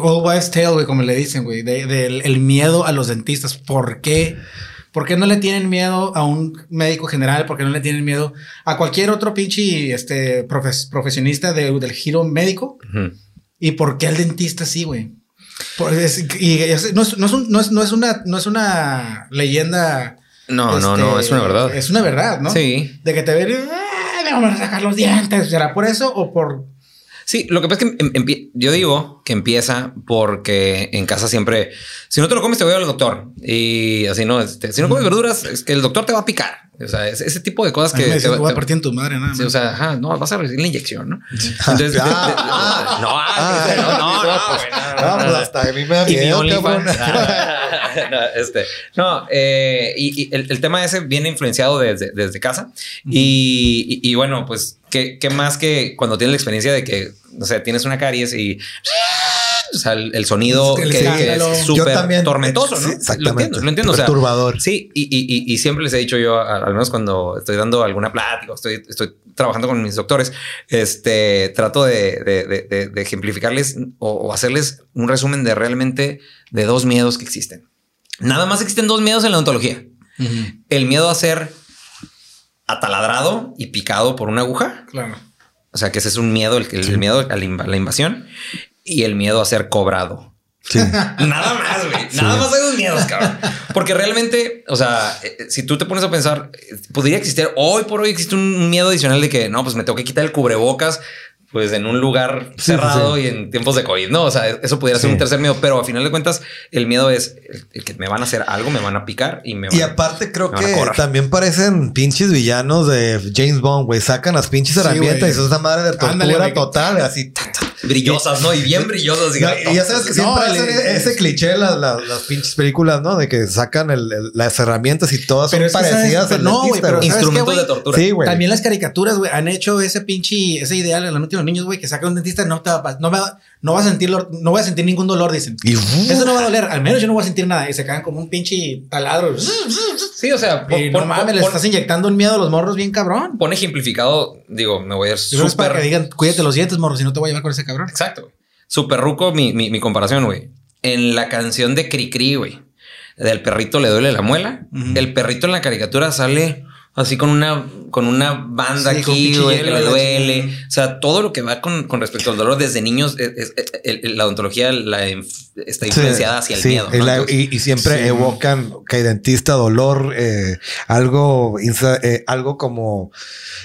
old wives tale, güey, como le dicen, güey, de- del el miedo a los dentistas. ¿Por qué? ¿Por qué no le tienen miedo a un médico general? ¿Por qué no le tienen miedo a cualquier otro pinche este, profes- profesionista de- del giro médico? Ujú. ¿Y por qué al dentista sí, güey? Es- y es- no, es, no es un- no es- no es una, no es una leyenda. No, no, este, no, es una verdad. Es una verdad, ¿no? Sí. De que te ven y "Ah, me vamos a sacar los dientes. ¿Será por eso o por Sí, lo que pasa es que em- yo digo que empieza porque en casa siempre, si no te lo comes, te voy al doctor. Y así no, este, si no comes verduras, es que el doctor te va a picar. O sea, es- ese tipo de cosas que te, va- a partir en tu madre, nada Sí, o sea, ajá, no, vas a recibir la inyección, ¿no? Entonces, de- de- Ah, no, ah, ah, no, no, no, pues, no, no, no, no, pues no. hasta a mí me da miedo, cabrón. no, este, no, eh, y, y el, el tema ese viene influenciado desde, desde casa. y, y- y bueno, pues, ¿qué, qué más que cuando tienes la experiencia de que, no sé, tienes una caries y... O sea, el, el sonido que, que es súper también- tormentoso, ¿no? sí, lo entiendo, lo entiendo. O sea, Perturbador. Sí, y, y- y- y siempre les he dicho yo, al menos cuando estoy dando alguna plática, estoy, estoy trabajando con mis doctores, este, trato de, de- de- de- de ejemplificarles o, o hacerles un resumen de realmente de dos miedos que existen. Nada más existen dos miedos en la odontología. Ujú, El miedo a ser ataladrado y picado por una aguja. Claro. O sea, que ese es un miedo, el, el miedo a la, inv- la invasión y el miedo a ser cobrado. Sí. Nada más, güey. Nada más hay dos miedos, cabrón. Porque realmente, o sea, eh, si tú te pones a pensar, eh, podría existir hoy por hoy existe un miedo adicional de que no, pues me tengo que quitar el cubrebocas pues en un lugar Sí, cerrado sí, y en tiempos de COVID, ¿no? O sea, eso pudiera ser Sí. un tercer miedo, pero a final de cuentas el miedo es el, el que me van a hacer algo, me van a picar y me van Y a- aparte creo que también parecen pinches villanos de James Bond, güey. Sacan las pinches Sí, herramientas y son esa madre de tortura Ándale, total, así. ta, ta. brillosas, ¿no? Y bien brillosas. No, y ya sabes que siempre No, hacen ese cliché las, las, las pinches películas, ¿no? De que sacan el- el- las herramientas y todas Pero son sabes- parecidas no, güey, pero güey. ¿sabes qué, Instrumentos de tortura. Sí, güey. También las caricaturas, güey, han hecho ese pinche, ese ideal en la de los niños, güey, que saca un dentista, no te va no, me va- no va a sentir, no voy a sentir ningún dolor, dicen. Y, Eso no va a doler, al menos yo no voy a sentir nada. Y se caen como un pinche taladro. Sí, o sea, Y no mames, le estás inyectando un miedo a los morros bien cabrón. pon ejemplificado, digo, me voy a ir Eso es para que súper digan, cuídate los dientes, morro, si no te voy a llevar con ese cabrón. Exacto. güey. Super ruco mi, mi, mi comparación, güey. En la canción de Cricri, güey, del perrito le duele la muela, el perrito en la caricatura sale así con una, con una banda Sí, aquí, güey, que le duele. O sea, todo lo que va con, con respecto al dolor desde niños, es- es- es- el- la odontología la está influenciada hacia el sí, miedo. y, ¿no? la- Entonces, y- y siempre evocan que dentista, dolor, eh, algo, eh, algo como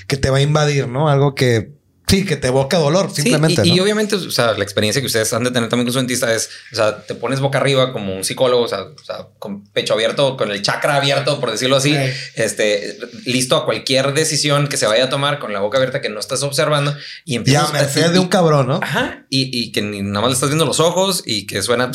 que te va a invadir, ¿no? Algo que sí, que te evoca dolor, Sí, simplemente. y, y ¿no? obviamente, o sea, la experiencia que ustedes han de tener también con su dentista es, o sea, te pones boca arriba como un psicólogo, o sea, o sea, con pecho abierto, con el chakra abierto, por decirlo así, Sí. este, listo a cualquier decisión que se vaya a tomar con la boca abierta que no estás observando y Ya, empiezas a merced de un cabrón, ¿no? Ajá, y, y que ni nada más le estás viendo los ojos y que suena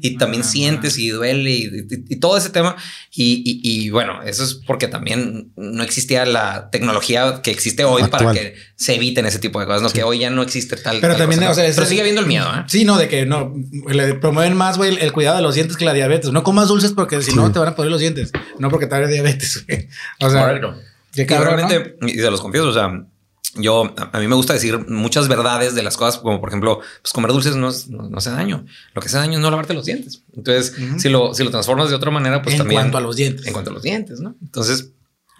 y también Ah, sientes y duele y, y- y todo ese tema. Y, y- bueno, eso es porque también no existía la tecnología que existe hoy para Actual. que se eviten ese tipo de cosas, ¿no? Que hoy ya no existe tal. Pero tal también, cosa, o sea, ¿no? pero sigue habiendo el miedo, ¿eh? Sí, no, de que no le promueven más, güey, el, el cuidado de los dientes que la diabetes. No comas dulces porque si no te van a poner los dientes, no porque te diabetes. güey. O sea, Correcto. cabrón, realmente, y se los confieso, o sea, yo, a, mí me gusta decir muchas verdades de las cosas, como por ejemplo, pues comer dulces no, es- no, no hace daño. Lo que hace daño es no lavarte los dientes. Entonces, si, lo, si lo transformas de otra manera, pues en también... cuanto a los dientes. En cuanto a los dientes, ¿no? Entonces,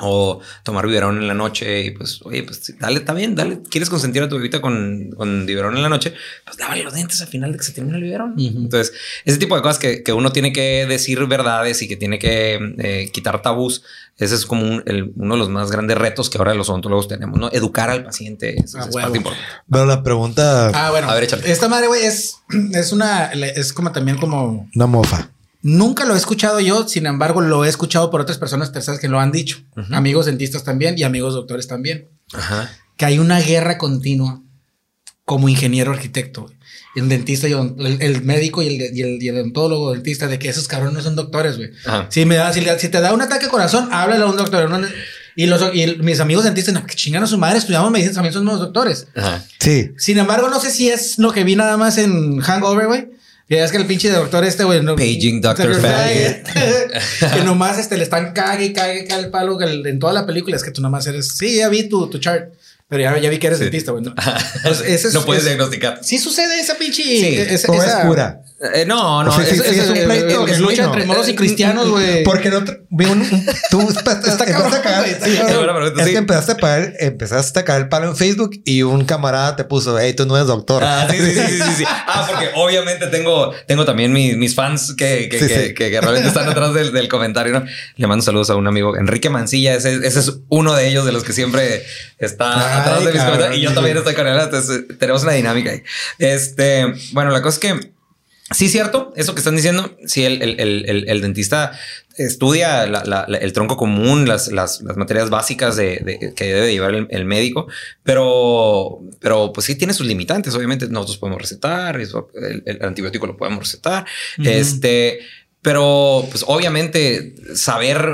o tomar biberón en la noche y pues, oye, pues dale, está bien, dale. ¿Quieres consentir a tu bebita con, con biberón en la noche? Pues dale los dientes al final de que se termine el biberón. Entonces, ese tipo de cosas que, que uno tiene que decir verdades y que tiene que eh, quitar tabús, ese es como un- el- uno de los más grandes retos que ahora los odontólogos tenemos, ¿no? Educar al paciente es, Ah, es huevo. parte importante. Pero la pregunta, Ah, bueno. A ver, échale. Esta madre, güey, es, es una, es como también como, una mofa. Nunca lo he escuchado yo, sin embargo, lo he escuchado por otras personas terceras que lo han dicho. Amigos dentistas también y amigos doctores también. Ajá. Que hay una guerra continua como ingeniero arquitecto. El dentista y el, el médico y el, y, el, y el odontólogo dentista de que esos cabrones no son doctores, güey. Si, me da, si, si te da un ataque al corazón, háblale a un doctor. no- y, los, y el- mis amigos dentistas, no, que chingan a su madre, estudiamos medicina, también somos doctores. Ajá. Sí. Sin embargo, no sé si es lo que vi nada más en Hangover, güey. Que es que el pinche doctor este, güey. No, Paging Dr. que nomás este, le están cague cague, cague el palo en toda la película. Es que tú nomás eres. Sí, ya vi tu, tu chart. Pero ya, ya vi que eres Sí. dentista, güey. ¿no? Entonces, ese es- no puedes es- diagnosticar. Sí sucede esa pinche. Sí, esa, es cura. Eh, no, no, sí, es, sí, es un eh, pleito genuino. lucha entre moros y cristianos, güey. Porque no un, un- tú empezaste, a cagar. es que empezaste a, pagar, empezaste a caer el palo en Facebook y un camarada te puso, hey, tú no eres doctor. Ah, sí, sí, sí, sí. Ah, porque obviamente tengo, tengo también mis, mis fans que, que, que, que- que realmente están atrás del, del comentario. ¿no? Le mando saludos a un amigo, Enrique Mancilla. Ese, ese es uno de ellos de los que siempre está Ay, atrás de mis cabrón, comentarios. Y yo también estoy con él. Entonces tenemos una dinámica ahí. Este, bueno, la cosa es que Sí, cierto, eso que están diciendo. Sí, el, el- el- dentista estudia la- la- la- el tronco común, las, las- las materias básicas de, de- que debe llevar el, el médico, pero, pero pues sí tiene sus limitantes. Obviamente nosotros podemos recetar, eso, el, antibiótico lo podemos recetar, este, pero pues obviamente saber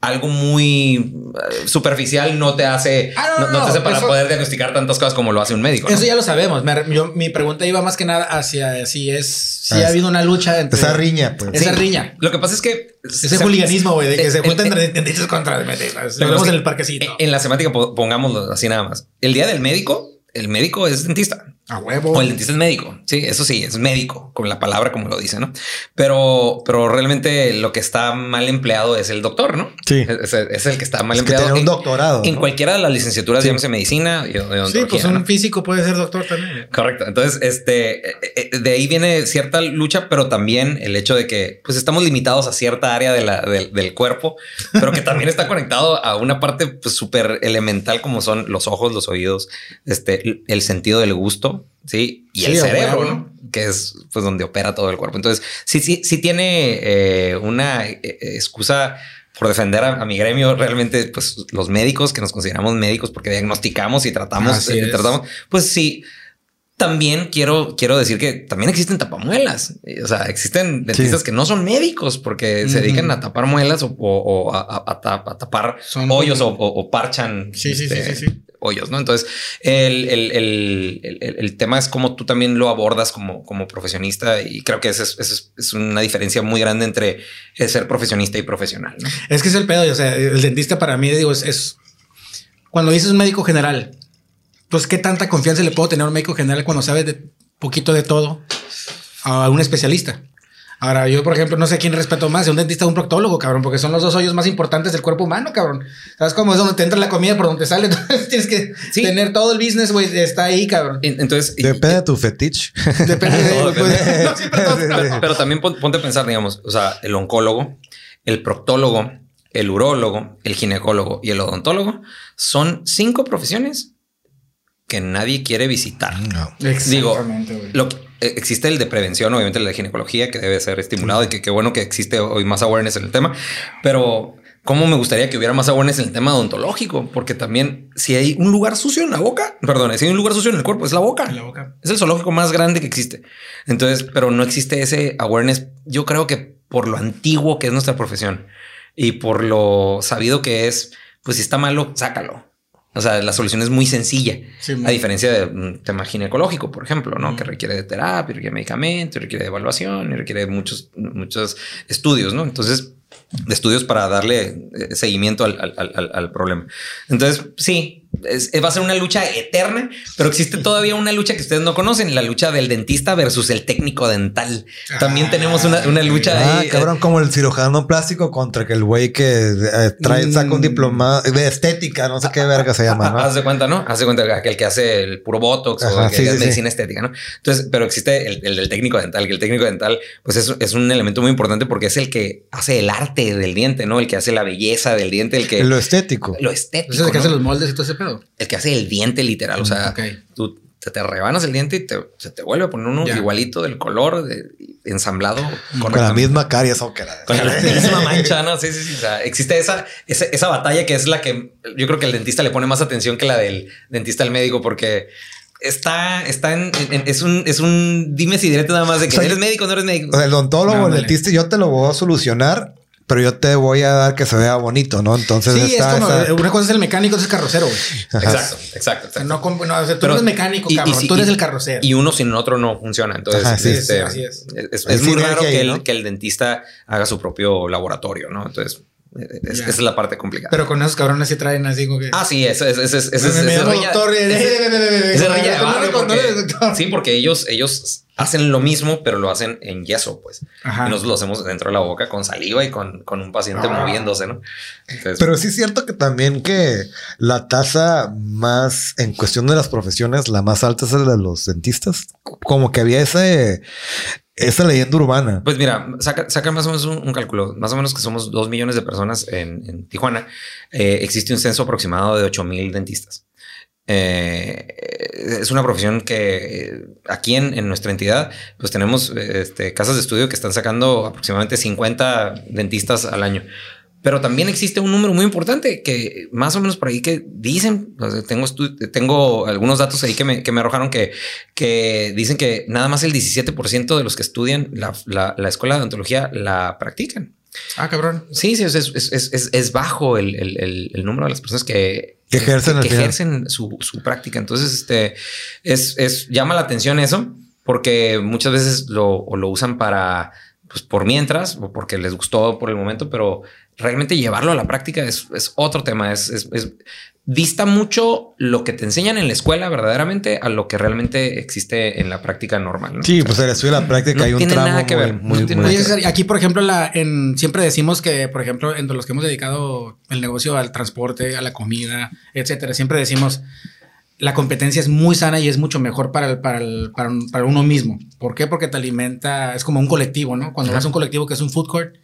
algo muy eh, superficial no te hace, Ah, no, no, no, no te hace para eso- poder diagnosticar tantas cosas como lo hace un médico. ¿no? Eso ya lo sabemos. Me- yo- mi pregunta iba más que nada hacia si es si Ah, ha habido una lucha entre Esa riña, pues. esa Sí. riña. Lo que pasa es que Ese se- hooliganismo, güey, de que Eh, se eh, juntan entre dentistas contra dentistas. Lo vemos en el parquecito. En la semántica po- pongámoslo así nada más. El día del médico, el médico es dentista. A huevo. O el dentista es médico. Sí, eso sí, es médico, con la palabra como lo dice, ¿no? Pero, pero realmente lo que está mal empleado es el doctor, ¿no? Sí. Es, el que está mal Es que empleado. tener un en- doctorado. En ¿no? cualquiera de las licenciaturas, Sí. llámese medicina y Sí, pues ¿no? un físico puede ser doctor también. Correcto. Entonces, este, eh, eh, de ahí viene cierta lucha, pero también el hecho de que pues estamos limitados a cierta área de la, del- del cuerpo, pero que también está conectado a una parte pues súper elemental como son los ojos, los oídos, este, el sentido del gusto, sí, y Sí, el cerebro, que es pues donde opera todo el cuerpo. Entonces, sí, sí, sí tiene eh, una eh, eh, excusa por defender a, a mi gremio, realmente, pues los médicos que nos consideramos médicos porque diagnosticamos y tratamos, eh, tratamos, pues sí. También quiero, quiero decir que también existen tapamuelas. O sea, existen dentistas que no son médicos porque se dedican a tapar muelas o, o- o a, a- a tap- a tapar Son hoyos o, parchan Sí, este, sí, hoyos, ¿no? Entonces, el, el- el- el- tema es cómo tú también lo abordas como, como profesionista y creo que esa es, esa es- es una diferencia muy grande entre ser profesionista y profesional, ¿no? Es que es el pedo. O sea, el dentista para mí, digo, es, es cuando dices un médico general, pues qué tanta confianza le puedo tener a un médico general cuando sabe de poquito de todo a un especialista. Ahora, yo, por ejemplo, no sé quién respeto más, un dentista o un proctólogo, cabrón, porque son los dos hoyos más importantes del cuerpo humano, cabrón. ¿Sabes cómo es donde te entra la comida por donde sale? Entonces tienes que Sí. tener todo el business, güey, está ahí, cabrón. En- Entonces, y- Depende de tu fetiche. Depende de Todo pues, depende. no todo- pero, pero también pon- ponte a pensar, digamos, o sea, el oncólogo, el proctólogo, el urólogo, el ginecólogo y el odontólogo son cinco profesiones que nadie quiere visitar. No. Digo, Exactamente. Lo que- eh, existe el de prevención, obviamente el de ginecología, que debe ser estimulado y que qué bueno que existe hoy más awareness en el tema, pero cómo me gustaría que hubiera más awareness en el tema odontológico, porque también si hay un lugar sucio en la boca, perdón, si hay un lugar sucio en el cuerpo, es la boca. La boca. Es el zoológico más grande que existe. Entonces, pero no existe ese awareness. Yo creo que por lo antiguo que es nuestra profesión y por lo sabido que es, pues si está malo, sácalo. O sea, la solución es muy sencilla. Sí, a diferencia de un tema ginecológico, por ejemplo, ¿no? Que requiere de terapia, requiere de medicamento, requiere de evaluación y requiere de muchos, muchos estudios, ¿no? Entonces, de estudios para darle eh, seguimiento al- al- al- al problema. Entonces, sí, es- va a ser una lucha eterna, pero existe todavía una lucha que ustedes no conocen, la lucha del dentista versus el técnico dental. También Ah, tenemos una, una lucha Ah, ahí. eh, cabrón, como el cirujano plástico contra que el güey que eh, trae, saca un Mm. diplomado de estética, no sé qué verga se llama, ¿no? Haz de cuenta, ¿no? Haz de cuenta que aquel que hace el puro botox o Ajá, el que sí, hace sí, sí. medicina estética, ¿no? Entonces, pero existe el, el del técnico dental, que el técnico dental, pues es, es un elemento muy importante porque es el que hace el arte del diente, ¿no? El que hace la belleza del diente, el que Lo estético. lo estético, Ese es el que ¿no? hace los moldes y todo ese pedo. El que hace el diente literal. O sea, tú te, te rebanas el diente y te, se te vuelve a poner uno Ya. igualito del color de- ensamblado Con la misma caries o que la- Con la misma mancha, ¿no? Sí, sí, sí. O sea, existe esa, esa, esa batalla que es la que yo creo que el dentista le pone más atención que la del dentista al médico, porque está, está en, en- es un, es un dime si directo nada más de que O sea, eres médico o no eres médico. O sea, el odontólogo, el dentista, yo te lo voy a solucionar, pero yo te voy a dar que se vea bonito, ¿no? Entonces Sí, está, es como esa- una cosa es el mecánico, es el carrocero, güey. Exacto, exacto, O sea, exacto. no, no, o sea, tú Pero- eres mecánico, y- y cabrón. si- tú eres y- el carrocero. Y uno sin otro no funciona. Entonces, Ajá, sí, este, sí, así es. es, es muy raro ahí, que, el, ¿no? que el dentista haga su propio laboratorio, ¿no? Entonces, es- esa es la parte complicada. Pero con esos cabrones sí traen así como que. ah, sí, eso es, ese es, es, porque- controles, doctor. Sí, porque ellos, ellos hacen lo mismo, pero lo hacen en yeso, pues. Ajá. Y nosotros lo hacemos dentro de la boca con saliva y con, con un paciente Ah. moviéndose, ¿no? Entonces, Pero sí es cierto que también que la tasa más en cuestión de las profesiones, la más alta es la de los dentistas. Como que había ese, esa leyenda urbana. Pues mira, saca, saca más o menos un, un cálculo, más o menos que somos dos millones de personas en, en Tijuana. Eh, existe un censo aproximado de 8 mil dentistas. Eh, es una profesión que eh, aquí en, en nuestra entidad, pues tenemos este, casas de estudio que están sacando aproximadamente 50 dentistas al año. Pero también existe un número muy importante que más o menos por ahí que dicen, tengo, tengo algunos datos ahí que me, que me arrojaron que, que dicen que nada más el 17% de los que estudian la, la- la escuela de odontología la practican. Ah, cabrón. Sí, sí, es, es, es- es- es bajo el, el- el- el número de las personas que, Que ejercen que su, su práctica. Entonces, este es, es llama la atención eso, porque muchas veces lo, lo usan para pues por mientras o porque les gustó por el momento, pero realmente llevarlo a la práctica es, es otro tema. Es, es- es- dista mucho lo que te enseñan en la escuela verdaderamente a lo que realmente existe en la práctica normal. ¿no? Sí, pues en de la práctica No hay un tiene tramo nada que ver. muy- No tiene muy- aquí, por ejemplo, la, en, siempre decimos que, por ejemplo, entre los que hemos dedicado el negocio al transporte, a la comida, etcétera, siempre decimos la competencia es muy sana y es mucho mejor para, el, para, el- para, un- para uno mismo. ¿Por qué? Porque te alimenta, es como un colectivo, ¿no? Cuando Ajá. vas a un colectivo que es un food court,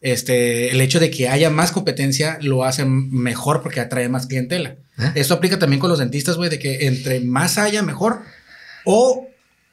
este, el hecho de que haya más competencia lo hace mejor porque atrae más clientela. ¿Eh? Esto aplica también con los dentistas, güey, de que entre más haya, mejor. O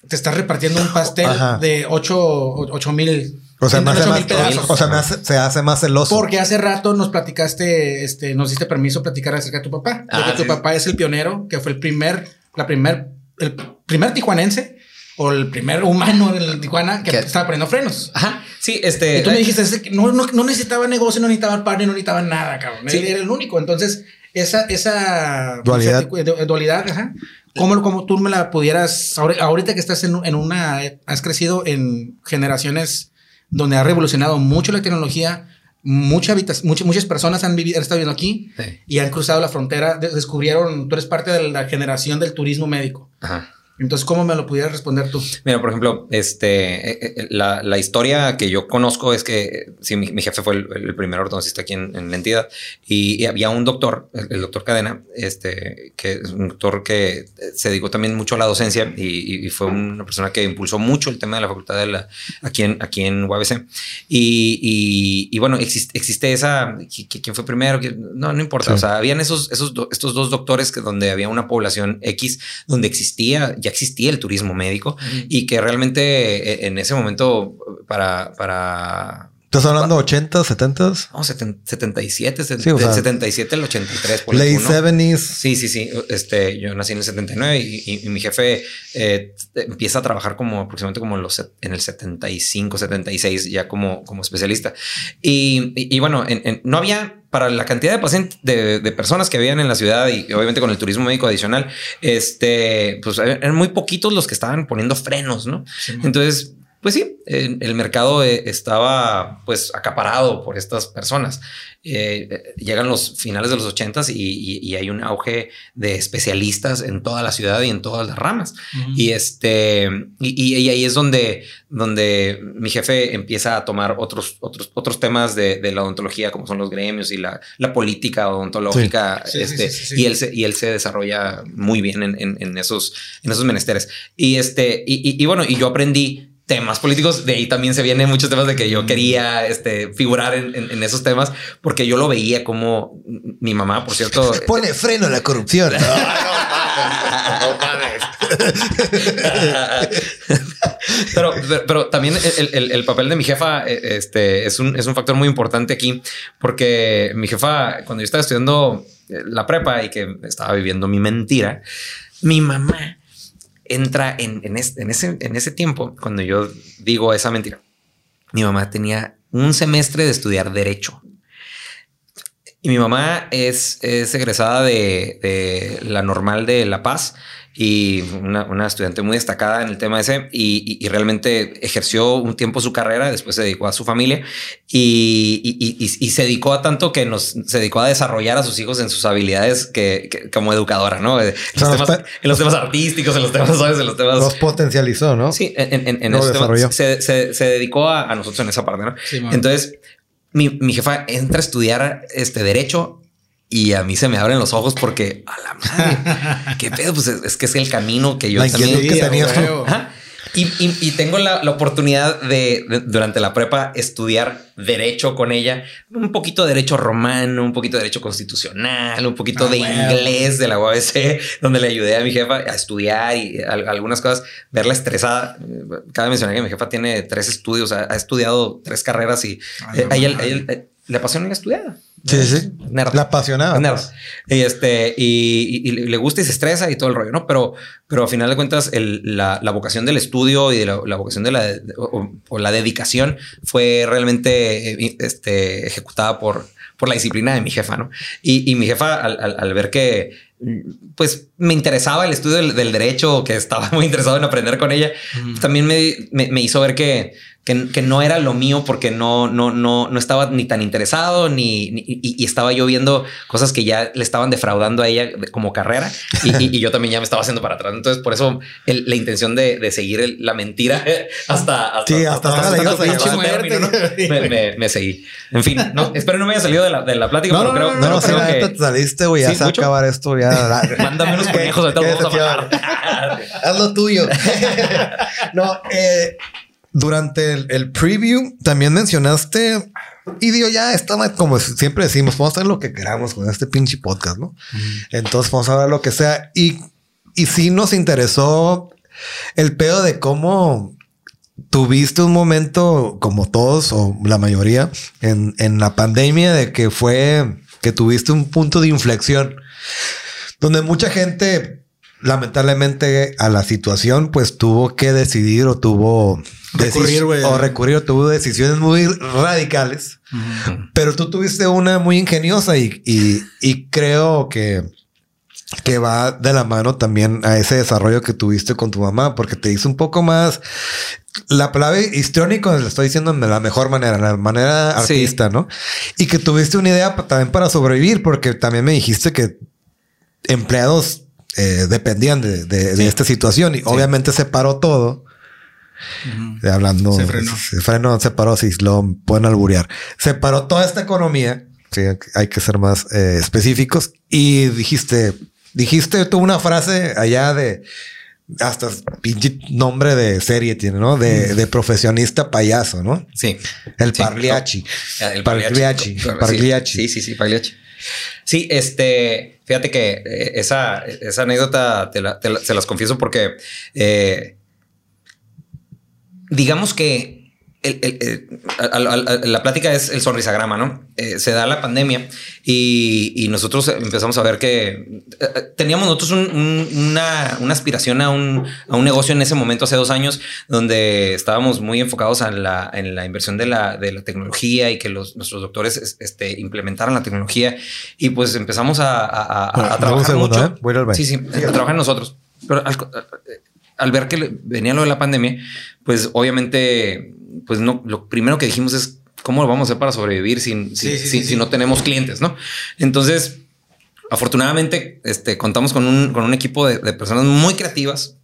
te estás repartiendo un pastel Ajá. de 8 mil. O sea, más, o sea, hace- se hace más celoso. Porque hace rato nos platicaste, este, nos diste permiso platicar acerca de tu papá. De Ah, que tu sí. papá es el pionero, que fue el primer, la primer, el primer tijuanense o el primer humano en Tijuana que ¿Qué? estaba poniendo frenos. Ajá. Sí, este. Y tú me dijiste "Es que no, no, no necesitaba negocio, no necesitaba partner, no necesitaba nada, cabrón. Sí. Él era el único. Entonces, esa, esa Dualidad. du- dualidad, ajá. ¿Cómo, cómo tú me la pudieras, ahori- ahorita que estás en, en una, has crecido en generaciones donde ha revolucionado mucho la tecnología, mucha habitas- muchas muchas personas han vivido, han estado viviendo aquí Sí. y han cruzado la frontera, de- descubrieron, tú eres parte de la generación del turismo médico. Ajá. Entonces, ¿cómo me lo pudieras responder tú? Mira, por ejemplo, este, eh, eh, la, la historia que yo conozco es que eh, sí, mi, mi jefe fue el, el primer ortodoncista aquí en, en la entidad y, y había un doctor, el, el doctor Cadena, este, que es un doctor que se dedicó también mucho a la docencia y, y fue una persona que impulsó mucho el tema de la facultad de la, aquí en, aquí en UABC. Y, y, y bueno, existe, existe esa, ¿qui- qui- ¿quién fue primero? No, no importa. Sí. O sea, habían esos, esos, estos dos doctores que donde había una población X, donde existía, ya existía el turismo médico y que realmente eh, en ese momento para, para ¿Estás hablando 80, 70? no, seten- 77, se- Sí, o sea, 77 al 83. por Late el uno. 70s. Sí, sí, sí. Este, yo nací en el 79 y, y- y mi jefe eh, empieza a trabajar como aproximadamente como en, los, set- en el 75, 76, ya como, como especialista. Y, y- y bueno, en- en- no había para la cantidad de pacientes, de, de personas que habían en la ciudad y obviamente con el turismo médico adicional, este, pues eran muy poquitos los que estaban poniendo frenos, ¿no? Entonces, pues sí, el, el mercado eh, estaba pues acaparado por estas personas. Eh, llegan los finales de los ochentas y, y- y hay un auge de especialistas en toda la ciudad y en todas las ramas. Y este, y, ahí es donde, donde mi jefe empieza a tomar otros, otros, otros temas de, de la odontología, como son los gremios y la, la política odontológica. Sí. Sí, sí, este, sí, sí. Y él se, y él se desarrolla muy bien en, en- en esos, en esos menesteres. Y este, y bueno, y yo aprendí temas políticos. De ahí también se vienen muchos temas de que yo quería este, figurar en, en- en esos temas porque yo lo veía como mi mamá, por cierto. Pone freno a la corrupción. pero, pero, pero también el, el- el papel de mi jefa eh, este, es, un, es un factor muy importante aquí, porque mi jefa, cuando yo estaba estudiando eh, la prepa y que estaba viviendo mi mentira, mi mamá entra en, en, es- en ese, en ese tiempo, cuando yo digo esa mentira, mi mamá tenía un semestre de estudiar derecho. Y mi mamá es, es egresada de la normal de La Paz y una, una estudiante muy destacada en el tema ese y, y- y realmente ejerció un tiempo su carrera, después se dedicó a su familia y, y- y- y- y se dedicó a tanto que nos se dedicó a desarrollar a sus hijos en sus habilidades que, que- como educadora, ¿no? En los, temas, en los temas artísticos, en los temas, ¿sabes? En los temas... Los potencializó, ¿no? Sí, en, en, en esos temas se, se- se dedicó a, a nosotros en esa parte, ¿no? Sí. Entonces, mi, mi jefa entra a estudiar este derecho y a mí se me abren los ojos porque a la madre, qué pedo, pues es, es que es el camino que yo La también que. Y, y- y tengo la, la oportunidad de, de, durante la prepa, estudiar derecho con ella, un poquito de derecho romano, un poquito de derecho constitucional, un poquito Ah, de inglés de la UABC, donde le ayudé a mi jefa a estudiar y al- algunas cosas, verla estresada. Cabe mencionar que mi jefa tiene tres estudios, ha, ha estudiado tres carreras y Ay, eh, a ella, a ella, eh, le apasiona estudiar. Sí, sí. Nerd. La apasionaba. Nerd. pues. Y este, y, y- y le gusta y se estresa y todo el rollo, ¿no? Pero, pero a final de cuentas, el- la, la vocación del estudio y de la, la vocación de la, o, o la dedicación fue realmente eh, este, ejecutada por, por la disciplina de mi jefa, ¿no? Y, y mi jefa, al, al- al ver que, mm, pues, me interesaba el estudio del, del derecho, que estaba muy interesado en aprender con ella, también me, me, me hizo ver que, que, que, no era lo mío porque no, no, no, no estaba ni tan interesado ni, ni y, y, estaba yo viendo cosas que ya le estaban defraudando a ella como carrera y, y yo también ya me estaba haciendo para atrás. Entonces, por eso el, la intención de, de seguir el, la mentira hasta, hasta, sí, hasta, hasta, hasta, hasta, hasta muerte, ¿no? me, me, me, seguí. En fin, no, espero no me haya salido de la, de la plática, no, pero creo, no, no, creo, no, creo que te saliste, güey. Ya ¿Sí, se va a acabar esto. Ya. Mándame unos conejos, ahorita vamos a bajar. Haz lo tuyo. no, eh durante el, el, preview también mencionaste y digo, ya estaba como siempre decimos, podemos hacer lo que queramos con este pinche podcast, ¿no? Mm. Entonces vamos a hablar lo que sea. Y, y sí nos interesó el pedo de cómo tuviste un momento, como todos o la mayoría, en, en la pandemia, de que fue que tuviste un punto de inflexión donde mucha gente lamentablemente a la situación pues tuvo que decidir o tuvo recurrir, o recurrir o tuvo decisiones muy radicales uh -huh. pero tú tuviste una muy ingeniosa y, y, y, creo que que va de la mano también a ese desarrollo que tuviste con tu mamá porque te hizo un poco más la palabra histriónico le estoy diciendo de la mejor manera, la manera artista, sí. ¿no? Y que tuviste una idea también para sobrevivir, porque también me dijiste que empleados eh, dependían de, de, sí. de, esta situación y sí. obviamente se paró todo. Uh -huh. Hablando, se frenó. Se frenó, se paró, si lo pueden alburear. Se paró toda esta economía. Sí, hay que ser más eh, específicos. Y dijiste, dijiste tú una frase allá de hasta pinche nombre de serie tiene, ¿no? De, de profesionista payaso, ¿no? Sí. El Pagliacci. El Pagliacci. Pagliacci. Sí, sí, sí, Pagliacci. Sí, este, fíjate que eh, esa, esa anécdota te, la, te, la, te las confieso porque eh, digamos que el, el, el, a, a, la plática es el sonrisagrama, ¿no? Eh, se da la pandemia y, y, nosotros empezamos a ver que eh, teníamos nosotros un, un, una, una, aspiración a un, a un, negocio en ese momento, hace dos años, donde estábamos muy enfocados en la, en la inversión de la, de la tecnología y que los, nuestros doctores este, implementaran la tecnología y pues empezamos a, bueno, trabajar segundo, mucho. ¿eh? Voy a sí, sí, a trabajar nosotros. Pero al, al ver que venía lo de la pandemia, pues obviamente pues no, lo primero que dijimos es cómo lo vamos a hacer para sobrevivir sí, si, sí, si, si, no tenemos clientes, ¿no? Entonces, afortunadamente, este, contamos con un, con un equipo de, de personas muy creativas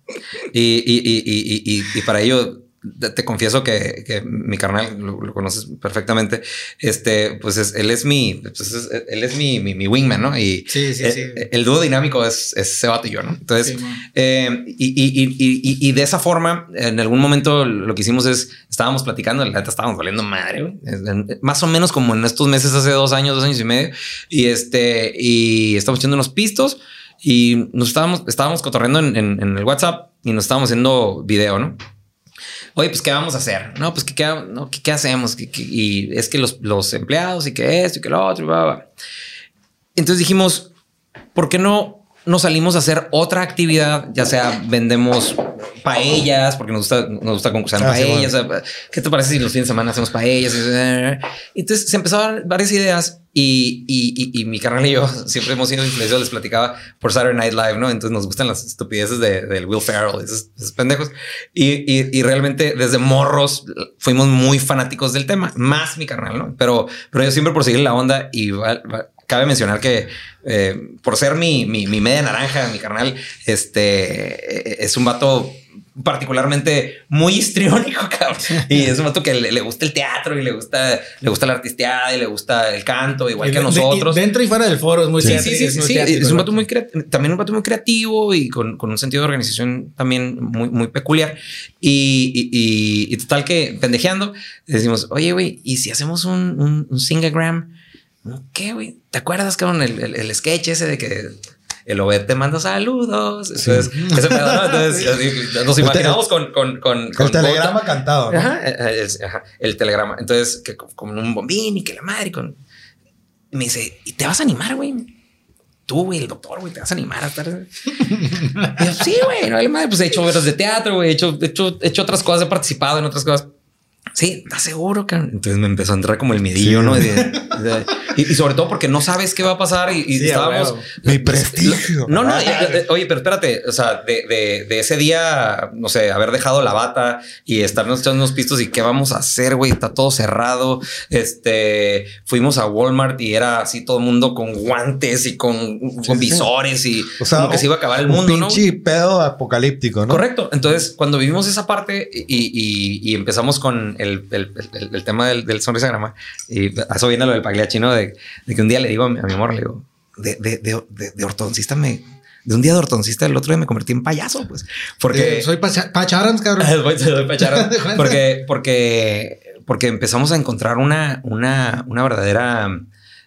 y, y, y, y, para ello te confieso que, que mi carnal lo, lo, conoces perfectamente. Este, pues es, él es mi, pues es, él es mi, mi, mi, wingman, ¿no? Y sí, sí, el, sí. el, dúo dinámico es, es Sebato y yo, ¿no? Entonces, eh, y, y, y, y, de esa forma, en algún momento lo que hicimos es, estábamos platicando, la neta estábamos valiendo madre, güey. Más o menos como en estos meses, hace dos años, dos años y medio. Y este, y estamos echando unos pistos y nos estábamos, estábamos cotorreando en, en, en el WhatsApp y nos estábamos haciendo video, ¿no? Oye, pues, ¿qué vamos a hacer? No, pues, ¿qué, qué, no, ¿qué, qué hacemos? ¿Qué, y es que los, los, empleados y que esto y que lo otro. Bla, bla. Entonces dijimos, ¿por qué no nos salimos a hacer otra actividad? Ya sea vendemos paellas, porque nos gusta, nos gusta concursar en ah, paellas. Sí, bueno. ¿Qué te parece si los fines de semana hacemos paellas? Entonces se dar varias ideas y, y, y, y, mi carnal y yo siempre hemos sido influenciados, les platicaba por Saturday Night Live, ¿no? Entonces nos gustan las estupideces del de Will Ferrell, esos, esos pendejos. Y, y, realmente desde morros fuimos muy fanáticos del tema, más mi carnal, ¿no? Pero, pero yo siempre por seguir la onda y cabe mencionar que eh, por ser mi, mi, mi, media naranja, mi carnal, este es un vato particularmente muy histriónico, cabrón. Y es un vato que le, le, gusta el teatro y le gusta, le gusta la artisteada y le gusta el canto, igual que a nosotros. De, dentro y fuera del foro es muy sí, sí, sí, es, muy sí, es un vato muy también un vato muy creativo y con, con, un sentido de organización también muy, muy peculiar. Y, y, y, y total que pendejeando, decimos, oye, güey, ¿y si hacemos un, un, un singagram? ¿Qué, güey? ¿Te acuerdas, cabrón, el, el, el sketch ese de que el Obed te manda saludos. Entonces, sí. ese pedo, ¿no? Entonces, nos imaginamos con, con, con, con, el telegrama Bota. cantado. ¿no? Ajá, el, ajá, el, telegrama. Entonces, que con un bombín y que la madre con. Y me dice, ¿y te vas a animar, güey? Tú, güey, el doctor, güey, te vas a animar a estar. y yo, sí, güey, no, madre, pues he hecho obras de teatro, güey, he hecho, he, hecho, he hecho otras cosas, he participado en otras cosas. Sí, ¿estás seguro? cabrón? Entonces me empezó a entrar como el miedillo, Sí, ¿no? güey. De- de- y, y sobre todo porque no sabes qué va a pasar y, y Sí, a estábamos. Mi prestigio. No, no, y- eh, oye, pero espérate, o sea, de, de- de ese día, no sé, haber dejado la bata y estarnos echando unos pistos y qué vamos a hacer, güey, está todo cerrado. Este, fuimos a Walmart y era así todo el mundo con guantes y con, con sí. visores y O sea, como que se iba a acabar el un mundo, ¿no? pinche pedo apocalíptico, ¿no? Correcto. Entonces, cuando vivimos esa parte y, y- y empezamos con el, el- el- el tema del, del sonrisagrama, y a eso viene lo del pagliacci, ¿no? De, de que un día le digo a mi, a mi amor, le digo, de, de, de, ortodoncista me... De un día de ortodoncista, el otro día me convertí en payaso, pues. Porque... Eh, soy Pacha- Pacharams, cabrón. Cuenta. porque, porque, porque empezamos a encontrar una, una, una verdadera,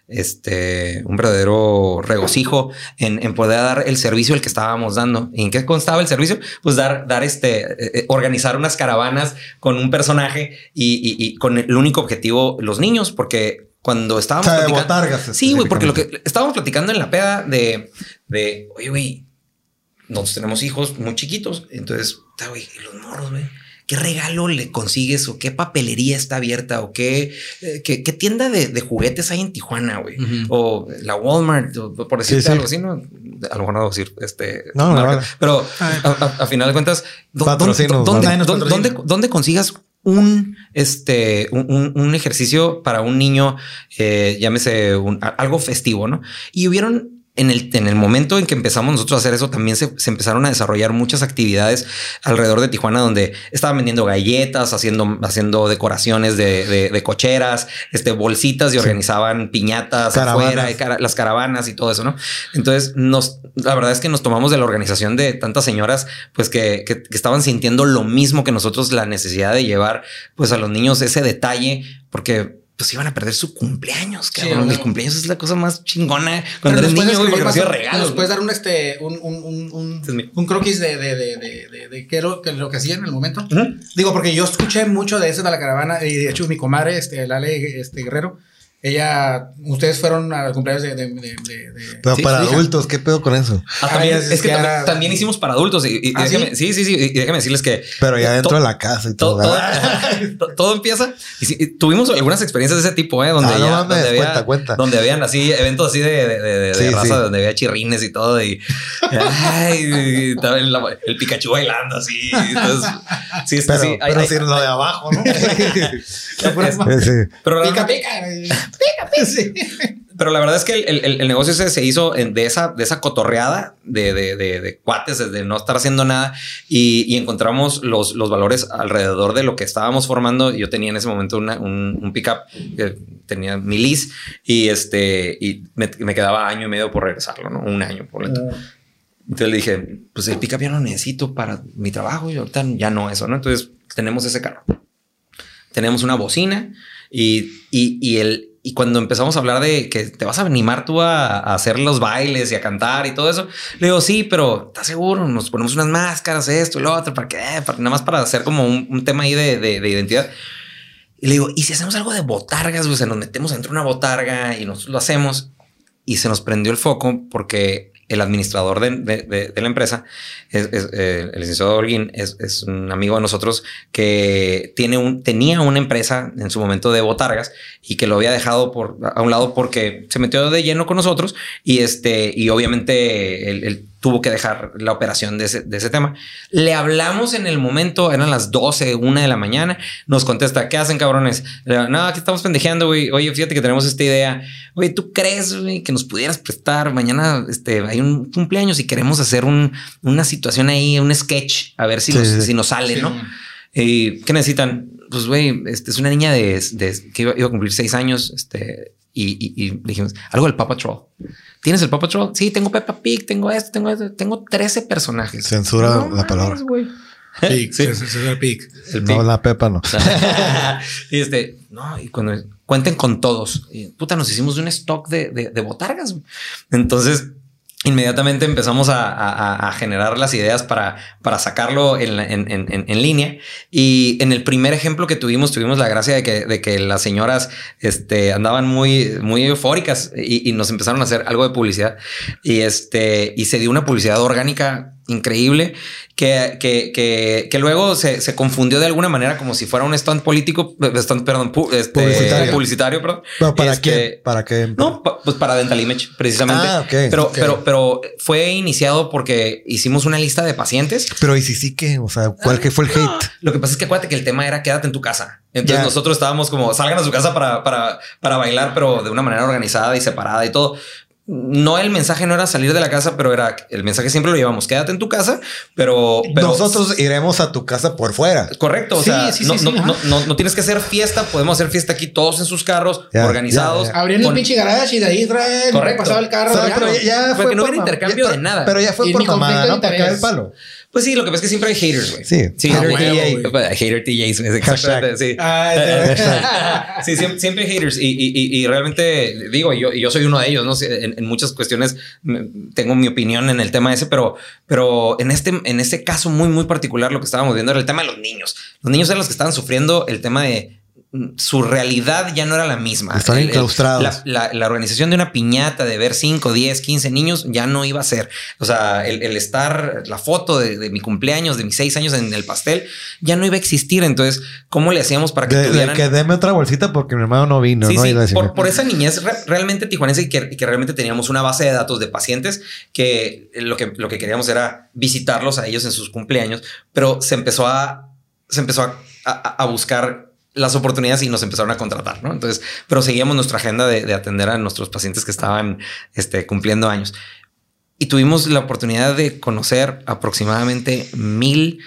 este, un verdadero regocijo en, en poder dar el servicio el que estábamos dando. ¿Y en qué constaba el servicio? Pues dar, dar este, eh, eh, organizar unas caravanas con un personaje y, y- y con el único objetivo, los niños, porque cuando O estábamos sea, de platicando- botargas. Sí, güey, porque lo que estábamos platicando en la peda de, de oye, güey, nosotros tenemos hijos muy chiquitos. Entonces, está, güey, los morros, güey. ¿Qué regalo le consigues o qué papelería está abierta o qué, eh, qué, qué tienda de, de juguetes hay en Tijuana, güey? O la Walmart, o por decirte Sí, sí. algo así, ¿no? A lo mejor no voy a decir este. No, no, vale. Pero a, a- a final de cuentas, ¿dó- Patrocinos, ¿dónde, vale. dónde, dónde, consigas un, este, un, un- ejercicio para un niño, eh, llámese un- algo festivo, ¿no? Y hubieron en el, en el momento en que empezamos nosotros a hacer eso, también se, se empezaron a desarrollar muchas actividades alrededor de Tijuana, donde estaban vendiendo galletas, haciendo, haciendo decoraciones de, de- de cocheras, este, bolsitas y organizaban piñatas Caravanas. afuera, y cara- las caravanas y todo eso, ¿no? Entonces, nos, la verdad es que nos tomamos de la organización de tantas señoras, pues que, que- que estaban sintiendo lo mismo que nosotros, la necesidad de llevar, pues a los niños ese detalle, porque pues iban a perder su cumpleaños, Sí, cabrón. el cumpleaños es la cosa más chingona cuando eres niño, recibes más- regalos. Puedes dar un, este, un, un, un, un, Este croquis de, de, de, de, de, qué lo que, lo que hacían en el momento. Digo, porque yo escuché mucho de eso de la caravana y de hecho mi comadre, este, Lale este, Guerrero, ella, ustedes fueron al cumpleaños de... de, de, de- de- Pero Sí, para adultos, ¿qué pedo con eso? Ah, también- es que también, era- también hicimos para adultos y, y- y ¿Ah, déjame, sí, sí, sí, y déjame decirles que Pero ya to- dentro de la casa y todo, todo. empieza y sí, y tuvimos algunas experiencias de ese tipo, ¿eh? donde, Ah, no ya- mames, donde, había, cuenta, cuenta. donde habían así eventos así de, de, de- de Sí, raza, sí. donde había chirrines y todo y, ay, y estaba el, el Pikachu bailando así. Entonces, sí, Pero, sí, hay- pero hay- sin lo de abajo, ¿no? es- Sí. pero Pica, pica. Sí. Pero la verdad es que el, el- el negocio ese se hizo en- de esa, de esa cotorreada de, de, de, de cuates, de no estar haciendo nada y, y encontramos los, los valores alrededor de lo que estábamos formando. Yo tenía en ese momento una- un, un pickup que tenía mi lease y este y me, me quedaba año y medio por regresarlo, ¿no? Un año por lento. Entonces le dije, pues el pickup ya lo necesito para mi trabajo y ahorita ya no eso, ¿no? Entonces tenemos ese carro. Tenemos una bocina y, y, y el, y cuando empezamos a hablar de que te vas a animar tú a, hacer los bailes y a cantar y todo eso, le digo, sí, pero ¿estás seguro? Nos ponemos unas máscaras, esto y lo otro, ¿para qué? Nada más para hacer como un, tema ahí de, de- de identidad. Y le digo, ¿y si hacemos algo de botargas? O sea, nos metemos dentro de una botarga y nosotros lo hacemos. Y se nos prendió el foco porque el administrador de, de- la empresa, es, eh, el licenciado Holguín, es, es un amigo de nosotros que tiene un, tenía una empresa en su momento de botargas y que lo había dejado por, a un lado porque se metió de lleno con nosotros y, este, y obviamente él tuvo que dejar la operación de ese, de ese tema. Le hablamos en el momento, eran las 12, una de la mañana, nos contesta, ¿qué hacen cabrones? Digo, No, aquí estamos pendejeando, güey. Oye, fíjate que tenemos esta idea. Oye, ¿tú crees güey, que nos pudieras prestar? Mañana este, hay un cumpleaños y queremos hacer un, una situación ahí, un sketch, a ver si, Sí, nos, sí. si nos sale, Sí, ¿no? ¿Y qué necesitan? Pues, güey, este, es una niña de, de- que iba, iba a cumplir seis años, este, y, y- y le dijimos, algo del Paw Patrol. ¿Tienes el Paw Patrol? Sí, tengo Peppa Pig, tengo esto, tengo esto, tengo 13 personajes. Censura la palabra. Sí. el. El No, Pig. la pepa no. y este, no, y cuando cuenten con todos, y, puta, nos hicimos un stock de, de, de botargas. Entonces, inmediatamente empezamos a, generar las ideas para, sacarlo en, línea. Y en el primer ejemplo que tuvimos, tuvimos la gracia de que, de que las señoras este, andaban muy, muy eufóricas y, y nos empezaron a hacer algo de publicidad. Y, este, y se dio una publicidad orgánica increíble que, que, que, que luego se, se, confundió de alguna manera como si fuera un stand político, stand, perdón, pu, este, publicitario. publicitario, perdón. No, ¿Para este, qué? ¿Para qué? No, pa, pues para Dental Image, precisamente. Ah, okay, pero, okay. pero, pero fue iniciado porque hicimos una lista de pacientes. Pero y si sí que, o sea, ¿cuál que fue el no, hate? Lo que pasa es que acuérdate que el tema era quédate en tu casa. Entonces nosotros estábamos como salgan a su casa para, para, para bailar, pero de una manera organizada y separada y todo. No, el mensaje no era salir de la casa, pero era el mensaje siempre lo llevamos. Quédate en tu casa, pero, pero Nosotros iremos a tu casa por fuera. Correcto. O Sí, sea, sí, no, sí, no, sí, ajá. no, no, no tienes que hacer fiesta. Podemos hacer fiesta aquí todos en sus carros, Ya, organizados. con- el pinche garage y de ahí traen. Correcto. Pasaba el carro. O sea, ya, pero ¿no? ya, ya Porque fue no por hubiera intercambio ya- de nada. Pero ya fue Y por mamada, de ¿no? Para el palo. Pues sí, lo que pasa es que siempre hay haters, güey. Sí. sí. Hater hater, TJs. TJs. Hater TJs, exactamente. Sí. Ah, este- Sí, siempre, siempre hay haters y, y- y- y realmente digo, yo, soy uno de ellos, ¿no? sé, En, en muchas cuestiones mm, tengo mi opinión en el tema ese, pero, pero en este, en este caso muy, muy particular lo que estábamos viendo era el tema de los niños. Los niños eran los que estaban sufriendo el tema de su realidad ya no era la misma. Están enclaustrados. La, la- la organización de una piñata, de ver 5, 10, 15 niños, ya no iba a ser. O sea, el, el estar, la foto de, de mi cumpleaños, de mis seis años en el pastel, ya no iba a existir. Entonces, ¿cómo le hacíamos para que De, de tuvieran... que deme otra bolsita porque mi hermano no vino. Sí, ¿no? sí, por, por esa niñez re- realmente tijuanense y que, que realmente teníamos una base de datos de pacientes que lo que, lo que queríamos era visitarlos a ellos en sus cumpleaños, pero se empezó a, se empezó a, a- a buscar las oportunidades y nos empezaron a contratar, ¿no? Entonces, pero seguíamos nuestra agenda de, de atender a nuestros pacientes que estaban este, cumpliendo años. Y tuvimos la oportunidad de conocer aproximadamente mil,